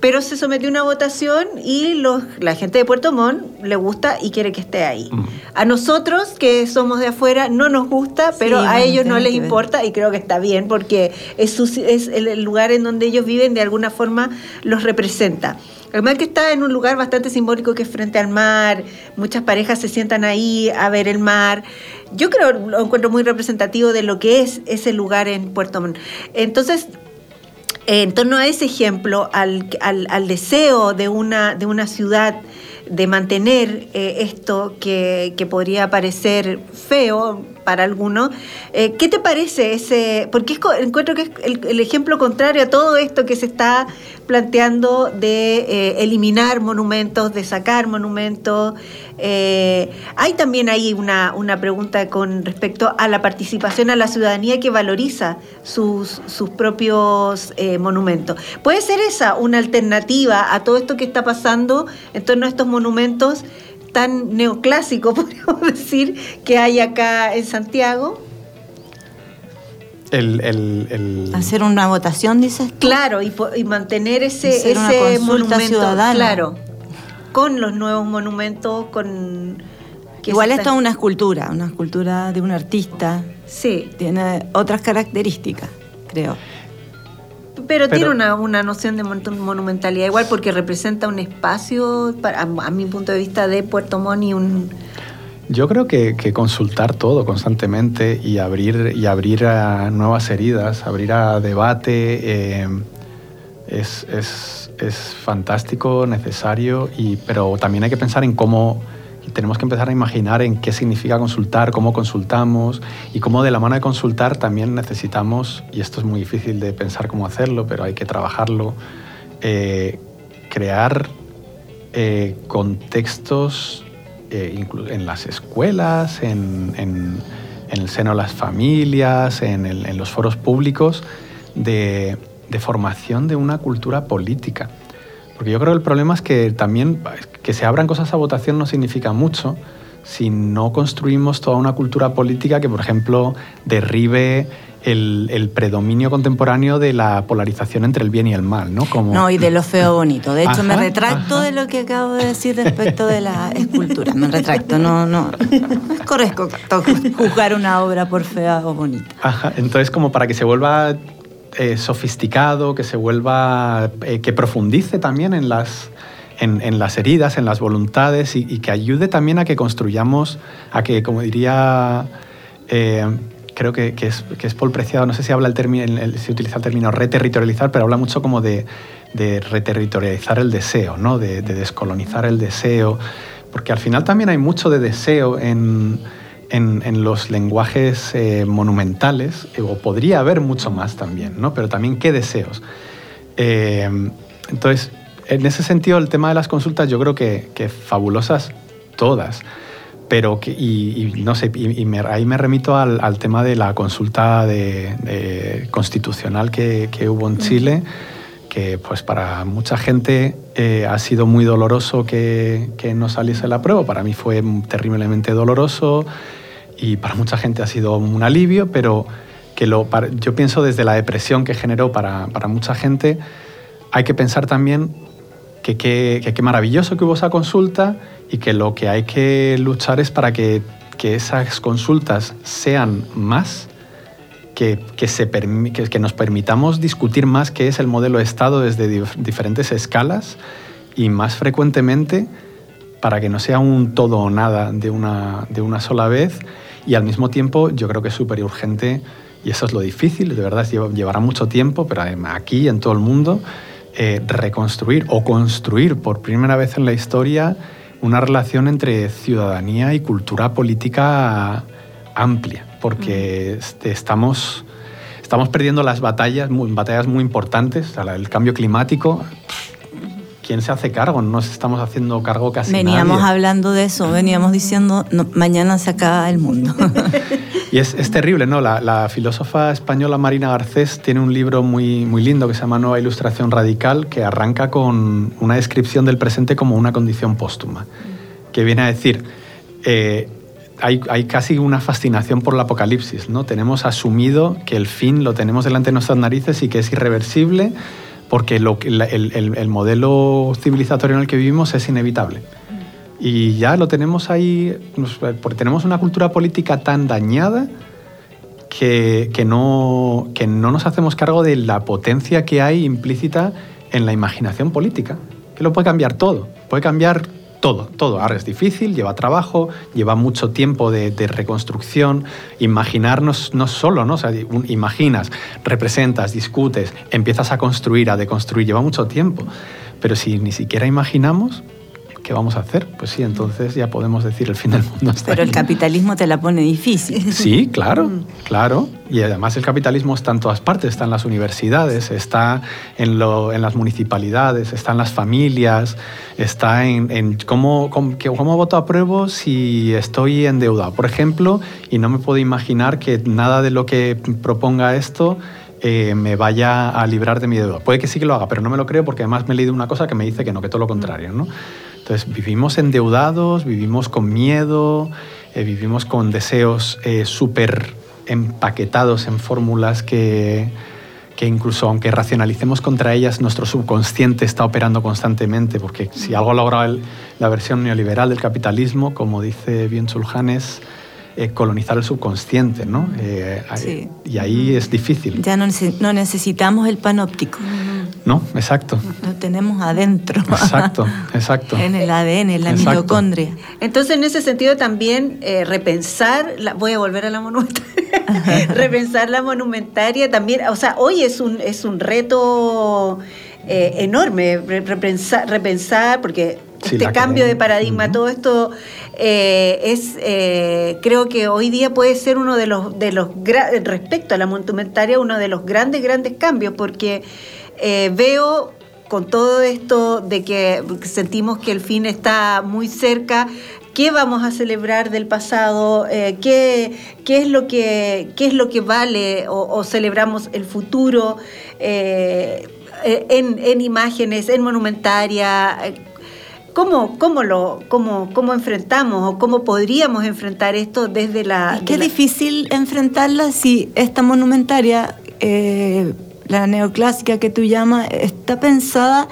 pero se sometió a una votación y los, la gente de Puerto Montt le gusta y quiere que esté ahí. Mm. A nosotros, que somos de afuera, no nos gusta, pero a ellos no les importa y creo que está bien porque es, es el lugar en donde ellos viven, de alguna forma los representa. Además que está en un lugar bastante simbólico que es frente al mar, muchas parejas se sientan ahí a ver el mar. Yo creo, lo encuentro muy representativo de lo que es ese lugar en Puerto Montt. Entonces, en torno a ese ejemplo, al, al, deseo de una, de una ciudad de mantener eh, esto que, que, podría parecer feo para algunos. Eh, ¿Qué te parece ese? Porque encuentro que es el, ejemplo contrario a todo esto que se está planteando de eh, eliminar monumentos, de sacar monumentos. hay también ahí una, una pregunta con respecto a la participación a la ciudadanía que valoriza sus, sus propios monumentos. ¿Puede ser esa una alternativa a todo esto que está pasando en torno a estos monumentos? Tan neoclásicos, podríamos decir, que hay acá en Santiago. El, Hacer una votación, dices. Claro, y, mantener ese, ese monumento ciudadana. Claro, con los nuevos monumentos, con... Igual esto es una escultura, una escultura de un artista. Sí. Tiene otras características, creo. Pero, tiene una, una, noción de monumentalidad igual porque representa un espacio, para, a, mi punto de vista, de Puerto Montt y un... Yo creo que, consultar todo constantemente y abrir, y abrir a nuevas heridas, abrir a debate, eh, es, es, es fantástico, necesario, y, pero también hay que pensar en cómo tenemos que empezar a imaginar en qué significa consultar, cómo consultamos y cómo de la mano de consultar también necesitamos, y esto es muy difícil de pensar cómo hacerlo, pero hay que trabajarlo, eh, crear eh, contextos eh, en las escuelas, en, el seno de las familias, en, los foros públicos, de, de formación de una cultura política. Porque yo creo que el problema es que también que se abran cosas a votación no significa mucho si no construimos toda una cultura política que, por ejemplo, derribe el, predominio contemporáneo de la polarización entre el bien y el mal, ¿no? Como... No, y de lo feo bonito. De hecho, me retracto de lo que acabo de decir respecto de la escultura. Me retracto, no, no. Es correcto juzgar una obra por fea o bonita. Ajá, entonces como para que se vuelva eh, sofisticado, que se vuelva, eh, que profundice también en las en, las heridas, en las voluntades y, que ayude también a que construyamos, a que, como diría, eh, creo que, es, que, es, Paul Preciado, no sé si habla el término, si utiliza el término reterritorializar, pero habla mucho como de, de reterritorializar el deseo, ¿no? de, descolonizar el deseo, porque al final también hay mucho de deseo en, en, los lenguajes eh, monumentales, eh, o podría haber mucho más también, ¿no? pero también qué deseos. entonces, en ese sentido, el tema de las consultas yo creo que, fabulosas todas. Pero que, y, no sé, y, ahí me remito al, tema de la consulta de, constitucional que, hubo en Chile, que pues para mucha gente eh, ha sido muy doloroso que, no saliese la prueba. Para mí fue terriblemente doloroso y para mucha gente ha sido un alivio, pero que lo, yo pienso desde la depresión que generó para, para mucha gente, hay que pensar también que qué maravilloso que hubo esa consulta y que lo que hay que luchar es para que, que esas consultas sean más, que, que, se que, nos permitamos discutir más qué es el modelo de Estado desde diferentes escalas y más frecuentemente para que no sea un todo o nada de una, de una sola vez. Y al mismo tiempo yo creo que es súper urgente y eso es lo difícil, de verdad llevará mucho tiempo, pero aquí en todo el mundo eh, reconstruir o construir por primera vez en la historia una relación entre ciudadanía y cultura política amplia, porque este, estamos, estamos perdiendo las batallas, batallas muy importantes, el cambio climático. ¿Quién se hace cargo? No nos estamos haciendo cargo casi Veníamos hablando de eso, veníamos diciendo, mañana se acaba el mundo. Y es, es terrible, ¿no? La, la, filósofa española Marina Garcés tiene un libro muy, muy lindo que se llama Nueva Ilustración Radical, que arranca con una descripción del presente como una condición póstuma, que viene a decir, eh, hay, hay, casi una fascinación por el apocalipsis, ¿no? Tenemos asumido que el fin lo tenemos delante de nuestras narices y que es irreversible porque lo, el, el, el modelo civilizatorio en el que vivimos es inevitable. Y ya lo tenemos ahí, porque tenemos una cultura política tan dañada que, que, no, que no nos hacemos cargo de la potencia que hay implícita en la imaginación política, que lo puede cambiar todo, puede cambiar todo, todo. Ahora es difícil, lleva trabajo, lleva mucho tiempo de, reconstrucción. Imaginarnos no solo, ¿no? O sea, imaginas, representas, discutes, empiezas a construir, a deconstruir, lleva mucho tiempo. Pero si ni siquiera imaginamos, ¿qué vamos a hacer? Pues sí, entonces ya podemos decir el fin del mundo. Pero el capitalismo te la pone difícil. Sí, claro, claro. Y además el capitalismo está en todas partes, está en las universidades, está en, lo, en las municipalidades, está en las familias, está en, cómo, cómo, cómo voto apruebo si estoy endeudado, por ejemplo, y no me puedo imaginar que nada de lo que proponga esto eh, me vaya a librar de mi deuda. Puede que sí que lo haga, pero no me lo creo porque además me he leído una cosa que me dice que no, que todo lo contrario. ¿no? Entonces vivimos endeudados, vivimos con miedo, eh, vivimos con deseos eh, súper empaquetados en fórmulas que, que incluso aunque racionalicemos contra ellas, nuestro subconsciente está operando constantemente, porque si algo logra la versión neoliberal del capitalismo, como dice bien Chulhanes, eh, colonizar el subconsciente, ¿no? sí. Y ahí es difícil. Ya no, no necesitamos el panóptico. No, exacto. Lo tenemos adentro. Exacto, exacto. en el ADN, en la mitocondria. Entonces, en ese sentido también eh, repensar, la, voy a volver a la monumentaria, repensar la monumentaria también, o sea, hoy es un, es un reto enorme, repensar, repensar, porque este cambio de paradigma, todo esto es, creo que hoy día puede ser uno de los, de los respecto a la monumentaria, uno de los grandes, grandes cambios, porque veo con todo esto de que sentimos que el fin está muy cerca, qué vamos a celebrar del pasado, eh, qué, es lo que, qué es lo que vale o, celebramos el futuro eh, en, imágenes, en monumentaria. ¿Cómo, cómo, lo, cómo, ¿Cómo enfrentamos o cómo podríamos enfrentar esto desde la... Es que difícil enfrentarla si esta monumentaria... Eh, la neoclásica que tú llamas, está pensada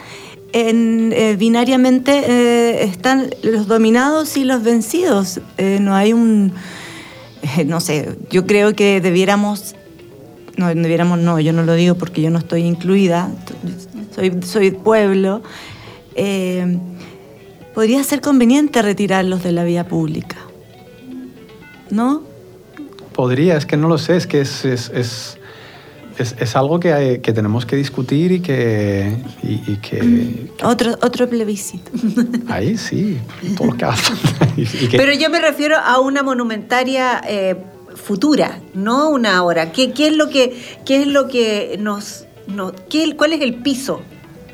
en, eh, binariamente, eh, están los dominados y los vencidos. No hay un, no sé, yo creo que debiéramos, no, debiéramos, no, yo no lo digo porque yo no estoy incluida, soy, soy pueblo. Podría ser conveniente retirarlos de la vía pública, ¿no? Podría, es que no lo sé, es que es, es es, algo que, que, tenemos que discutir y que... Y, que, otro, otro plebiscito. Ahí sí, todo lo que Pero yo me refiero a una monumentaria eh, futura, no una ahora. ¿Qué, qué, es lo que, qué es lo que nos... nos qué, ¿Cuál es el piso?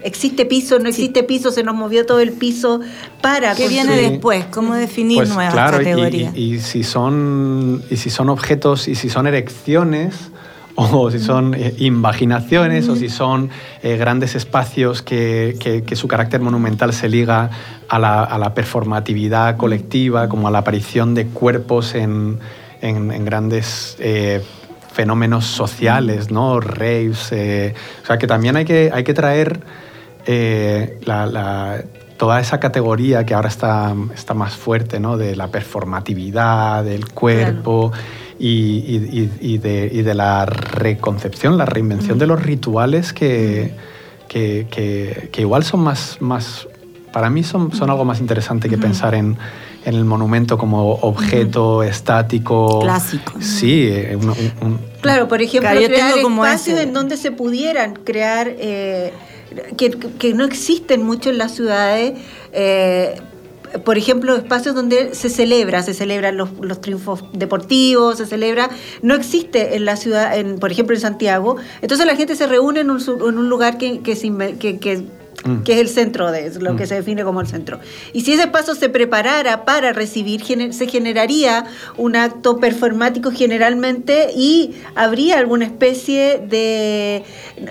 ¿Existe piso? ¿No existe piso? ¿Se nos movió todo el piso para...? ¿Qué viene después? ¿Cómo definir pues, nuevas categorías? Y, y, si son, y si son objetos y si son erecciones o si son eh, invaginaciones, o si son eh, grandes espacios que, que, su carácter monumental se liga a la, a la, performatividad colectiva, como a la aparición de cuerpos en, en, grandes eh, fenómenos sociales, ¿no? Raves. o sea, que también hay que, hay que traer la, toda esa categoría que ahora está, está más fuerte, ¿no? De la performatividad, del cuerpo y, de, la reconcepción, la reinvención de los rituales que, que, igual son más, más, para mí son, son algo más interesante que pensar en, el monumento como objeto estático. Clásico. Sí. Eh, claro, por ejemplo, crear espacios en donde se pudieran crear, eh, que, no existen mucho en las ciudades, eh, por ejemplo, espacios donde se celebra, se celebran los, triunfos deportivos, se celebra, no existe en la ciudad, en, por ejemplo en Santiago, entonces la gente se reúne en un, lugar que, que, que Mm. que es el centro de lo mm. que se define como el centro. Y si ese espacio se preparara para recibir, se generaría un acto performático generalmente y habría alguna especie de,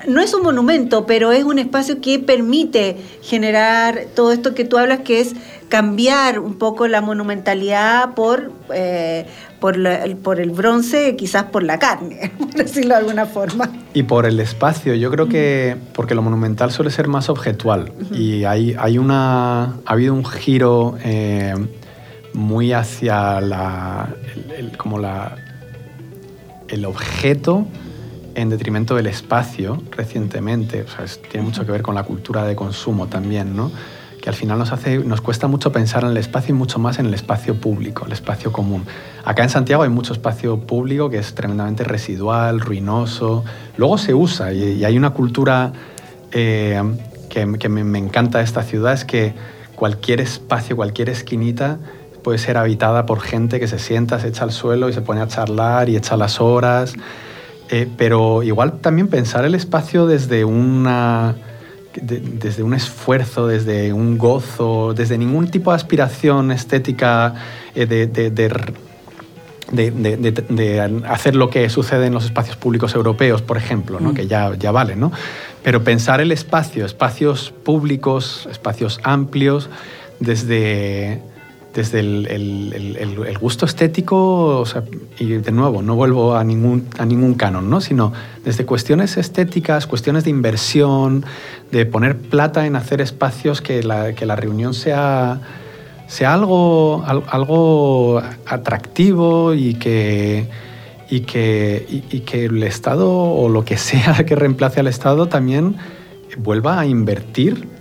no es un monumento, pero es un espacio que permite generar todo esto que tú hablas, que es cambiar un poco la monumentalidad por, eh, por, por, el bronce, quizás por la carne, por decirlo de alguna forma. Y por el espacio, yo creo que, porque lo monumental suele ser más objetual y hay, hay una, ha habido un giro eh, muy hacia la, el, como la, el objeto en detrimento del espacio recientemente. O sea, tiene mucho que ver con la cultura de consumo también, ¿no? Que al final nos, hace, nos cuesta mucho pensar en el espacio y mucho más en el espacio público, el espacio común. Acá en Santiago hay mucho espacio público que es tremendamente residual, ruinoso. Luego se usa y, hay una cultura eh, que, me, encanta de esta ciudad, es que cualquier espacio, cualquier esquinita puede ser habitada por gente que se sienta, se echa al suelo y se pone a charlar y echa las horas. Eh, pero igual también pensar el espacio desde una desde un esfuerzo, desde un gozo, desde ningún tipo de aspiración estética eh, de, de, hacer lo que sucede en los espacios públicos europeos, por ejemplo, ¿no? Mm. que ya, ya vale, ¿no? Pero pensar el espacio, espacios públicos, espacios amplios, desde desde el, gusto estético, y de nuevo, no vuelvo a ningún, a ningún canon, ¿no? sino desde cuestiones estéticas, cuestiones de inversión, de poner plata en hacer espacios que la, que la reunión sea, sea algo, algo atractivo y que, y, que, y que el Estado o lo que sea que reemplace al Estado también vuelva a invertir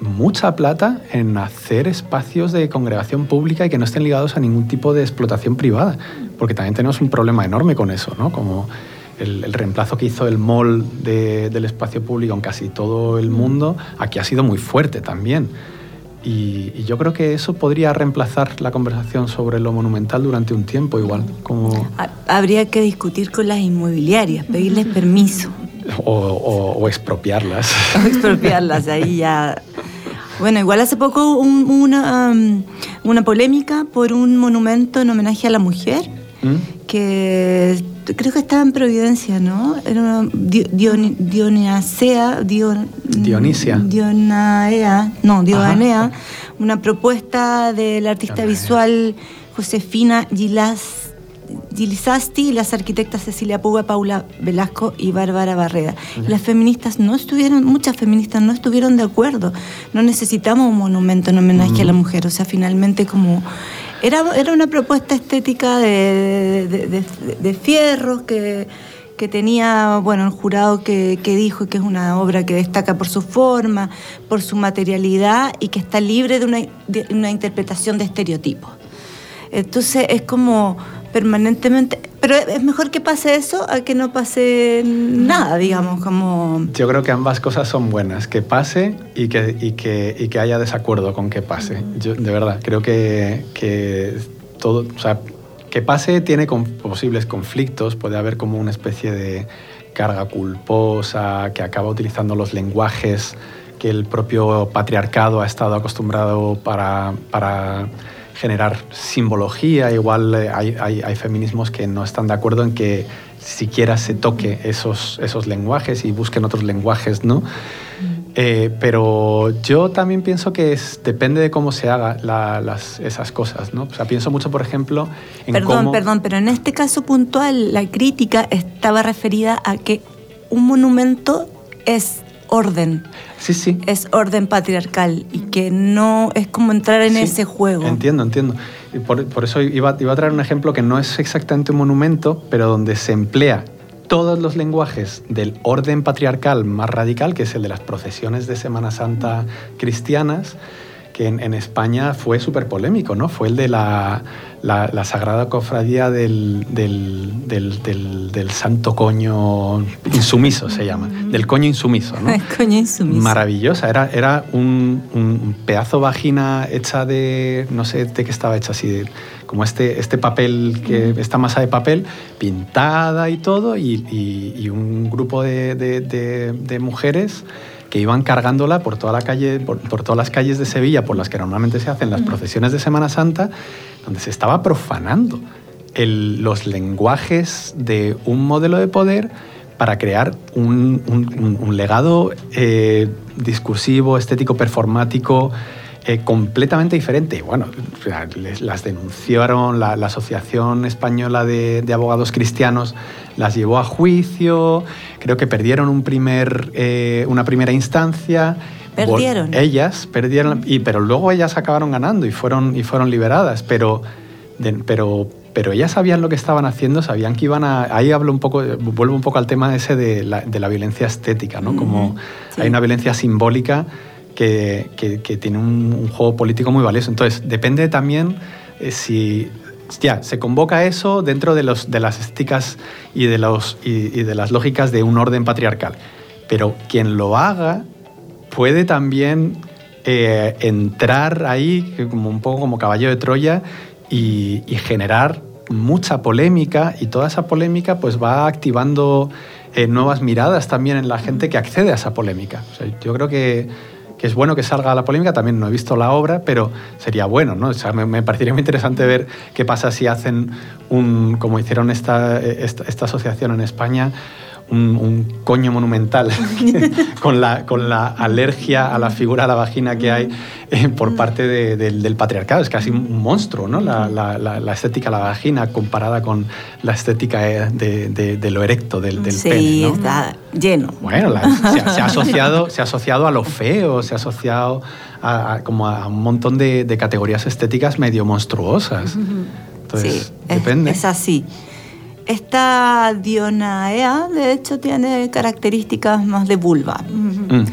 mucha plata en hacer espacios de congregación pública y que no estén ligados a ningún tipo de explotación privada, porque también tenemos un problema enorme con eso, ¿no? Como el, reemplazo que hizo el mall del espacio público en casi todo el mundo, aquí ha sido muy fuerte también. Y, yo creo que eso podría reemplazar la conversación sobre lo monumental durante un tiempo igual. Como... Habría que discutir con las inmobiliarias, pedirles permiso. O, expropiarlas. O expropiarlas, ahí ya... Bueno, igual hace poco una, um, una polémica por un monumento en homenaje a la mujer, ¿Mm? que creo que estaba en Providencia, ¿no? Era una Dionisia, Dionisia. Dionaea, no, Dionea, una propuesta del artista visual Josefina Gilas Gilizasti y las arquitectas Cecilia Puga, Paula Velasco y Bárbara Barrera. Las feministas no estuvieron, muchas feministas no estuvieron de acuerdo. No necesitamos un monumento en homenaje a la mujer. O sea, finalmente como era, era una propuesta estética de, de, fierros que, que, tenía, bueno, el jurado que, que, dijo que es una obra que destaca por su forma, por su materialidad y que está libre de una, de una interpretación de estereotipos. Entonces es como permanentemente. Pero es mejor que pase eso a que no pase nada, digamos, como... Yo creo que ambas cosas son buenas, que pase y que, y que, y que haya desacuerdo con que pase. Yo, de verdad, creo que, que todo, o sea, que pase tiene posibles conflictos, puede haber como una especie de carga culposa, que acaba utilizando los lenguajes que el propio patriarcado ha estado acostumbrado para, para generar simbología. Igual eh, hay, hay, feminismos que no están de acuerdo en que siquiera se toque esos, esos lenguajes y busquen otros lenguajes, ¿no? Eh, pero yo también pienso que es, depende de cómo se haga las, esas cosas, ¿no? O sea, pienso mucho, por ejemplo, en Perdón, perdón, pero en este caso puntual la crítica estaba referida a que un monumento es orden. Sí, sí. Es orden patriarcal y que no es como entrar en ese juego. Entiendo, entiendo. Y por, eso iba, iba a traer un ejemplo que no es exactamente un monumento, pero donde se emplea todos los lenguajes del orden patriarcal más radical, que es el de las procesiones de Semana Santa cristianas, que en, España fue súper polémico, ¿no? Fue el de la, la, Sagrada Cofradía del, del, del, Santo Coño Insumiso, se llama, del coño insumiso, ¿no? coño insumiso. Maravillosa, era, era un, un, pedazo vagina hecha de, no sé de qué estaba hecha, así de, como este, este papel, que esta masa de papel, pintada y todo, y, y, un grupo de, de, de mujeres que iban cargándola por toda la calle, por, todas las calles de Sevilla, por las que normalmente se hacen las procesiones de Semana Santa, donde se estaba profanando los lenguajes de un modelo de poder para crear un, legado eh, discursivo, estético, performático, eh, completamente diferente. Bueno, las denunciaron, la, Asociación Española de, Abogados Cristianos las llevó a juicio, creo que perdieron un primer, eh, una primera instancia. Perdieron. Ellas perdieron, y, pero luego ellas acabaron ganando y fueron, y fueron liberadas, pero, pero, pero ellas sabían lo que estaban haciendo, sabían que iban a... Ahí hablo un poco, vuelvo un poco al tema ese de la, de la violencia estética, ¿no? Como hay una violencia simbólica que, tiene un, juego político muy valioso. Entonces, depende también eh, si ya se convoca eso dentro de, las estéticas y de, los, y, de las lógicas de un orden patriarcal. Pero quien lo haga puede también eh, entrar ahí como un poco como caballo de Troya y, generar mucha polémica y toda esa polémica pues va activando eh, nuevas miradas también en la gente que accede a esa polémica. yo creo que que es bueno que salga la polémica, también no he visto la obra, pero sería bueno, ¿no? O sea, me, parecería muy interesante ver qué pasa si hacen un, como hicieron esta, esta asociación en España, un, coño monumental con, la, con la alergia a la figura de la vagina que hay eh, por parte del patriarcado. Es casi un monstruo, ¿no? La, la, estética de la vagina comparada con la estética eh, de, lo erecto del, del sí, pene. está lleno. Bueno, se, ha asociado, se ha asociado a lo feo, se ha asociado a, como a un montón de, categorías estéticas medio monstruosas. Entonces, sí, depende. es así. Esta Dionaea, de hecho, tiene características más de vulva. Mm.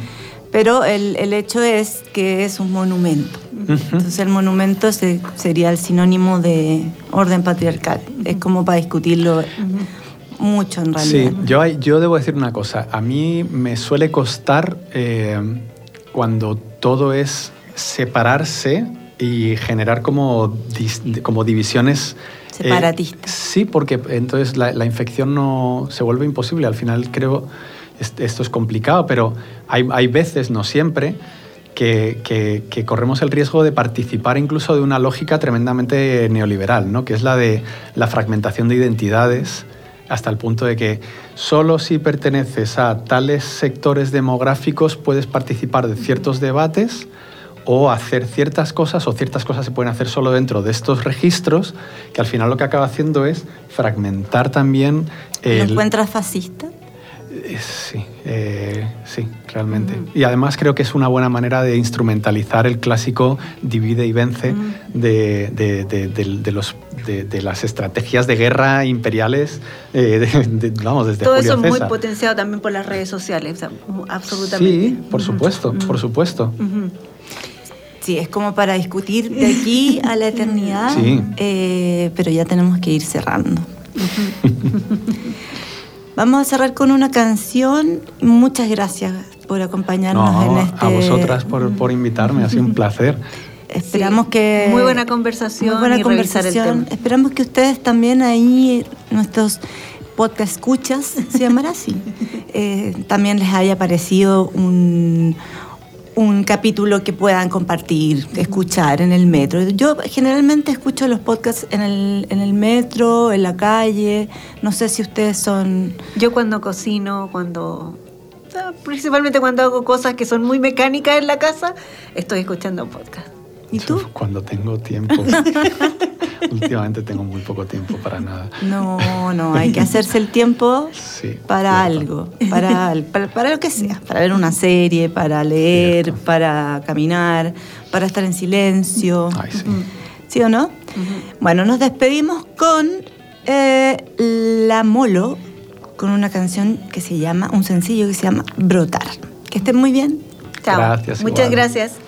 Pero el, el, hecho es que es un monumento. Entonces el monumento sería el sinónimo de orden patriarcal. Es como para discutirlo mucho en realidad. Sí, yo, yo debo decir una cosa. A mí me suele costar eh, cuando todo es separarse y generar como, como divisiones eh, sí, porque entonces la, infección no se vuelve imposible. Al final creo esto es complicado, pero hay, hay veces, no siempre, que, que, corremos el riesgo de participar incluso de una lógica tremendamente neoliberal, ¿no? que es la de la fragmentación de identidades hasta el punto de que solo si perteneces a tales sectores demográficos puedes participar de ciertos debates o hacer ciertas cosas o ciertas cosas se pueden hacer solo dentro de estos registros, que al final lo que acaba haciendo es fragmentar también... El... ¿Lo encuentras fascista? Eh, sí, eh, sí, realmente. Y además creo que es una buena manera de instrumentalizar el clásico divide y vence de, de, los, de, las estrategias de guerra imperiales, eh, vamos, desde Todo eso es muy potenciado también por las redes sociales, absolutamente. Sí, por supuesto, por supuesto. Sí, es como para discutir de aquí a la eternidad, eh, pero ya tenemos que ir cerrando. Vamos a cerrar con una canción. Muchas gracias por acompañarnos en este. A vosotras por, por invitarme, ha sido un placer. Esperamos que. Muy buena conversación. Muy buena conversación. Esperamos que ustedes también ahí, nuestros podcast escuchas, se llamará así, eh, también les haya parecido un, un capítulo que puedan compartir, escuchar en el metro. Yo generalmente escucho los podcasts en el, en el metro, en la calle. No sé si ustedes son... Yo cuando cocino, cuando... Principalmente cuando hago cosas que son muy mecánicas en la casa, estoy escuchando podcast. ¿Y tú? Cuando tengo tiempo. Últimamente tengo muy poco tiempo para nada. No, no, hay que hacerse el tiempo para algo, para, para, lo que sea, para ver una serie, para leer, para caminar, para estar en silencio. sí. o no? Bueno, nos despedimos con eh, La Molo, con una canción que se llama, un sencillo que se llama Brotar. Que estén muy bien. Chao. Gracias. Muchas gracias.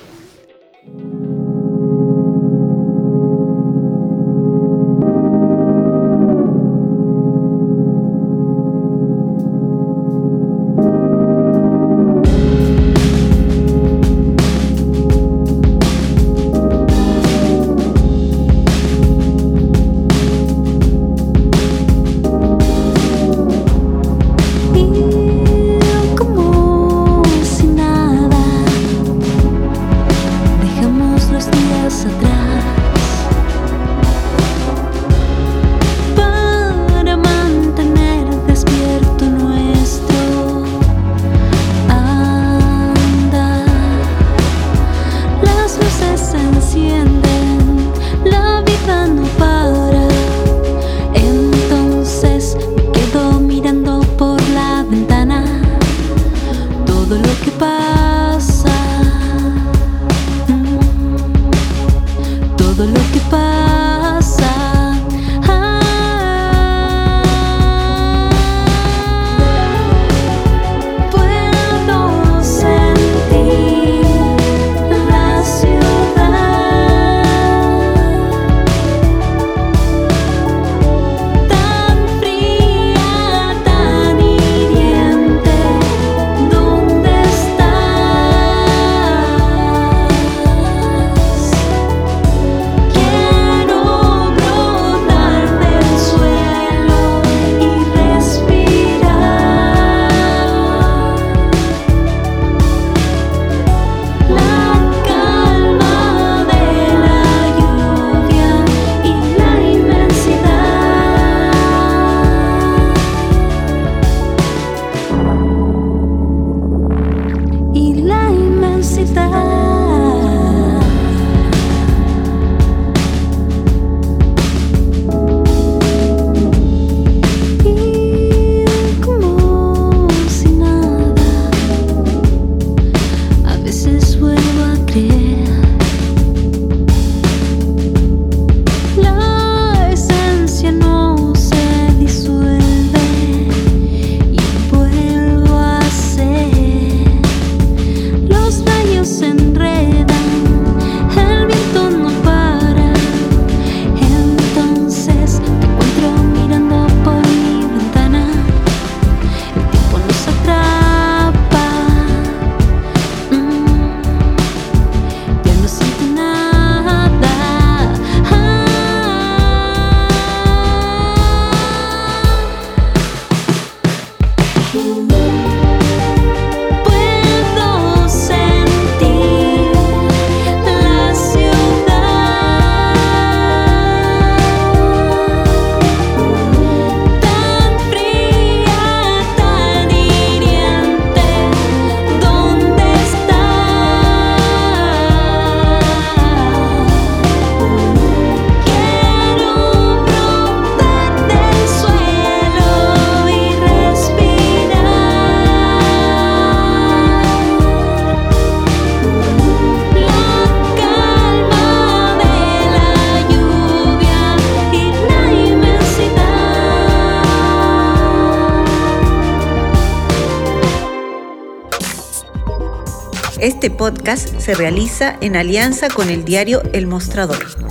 Este podcast se realiza en alianza con el diario El Mostrador.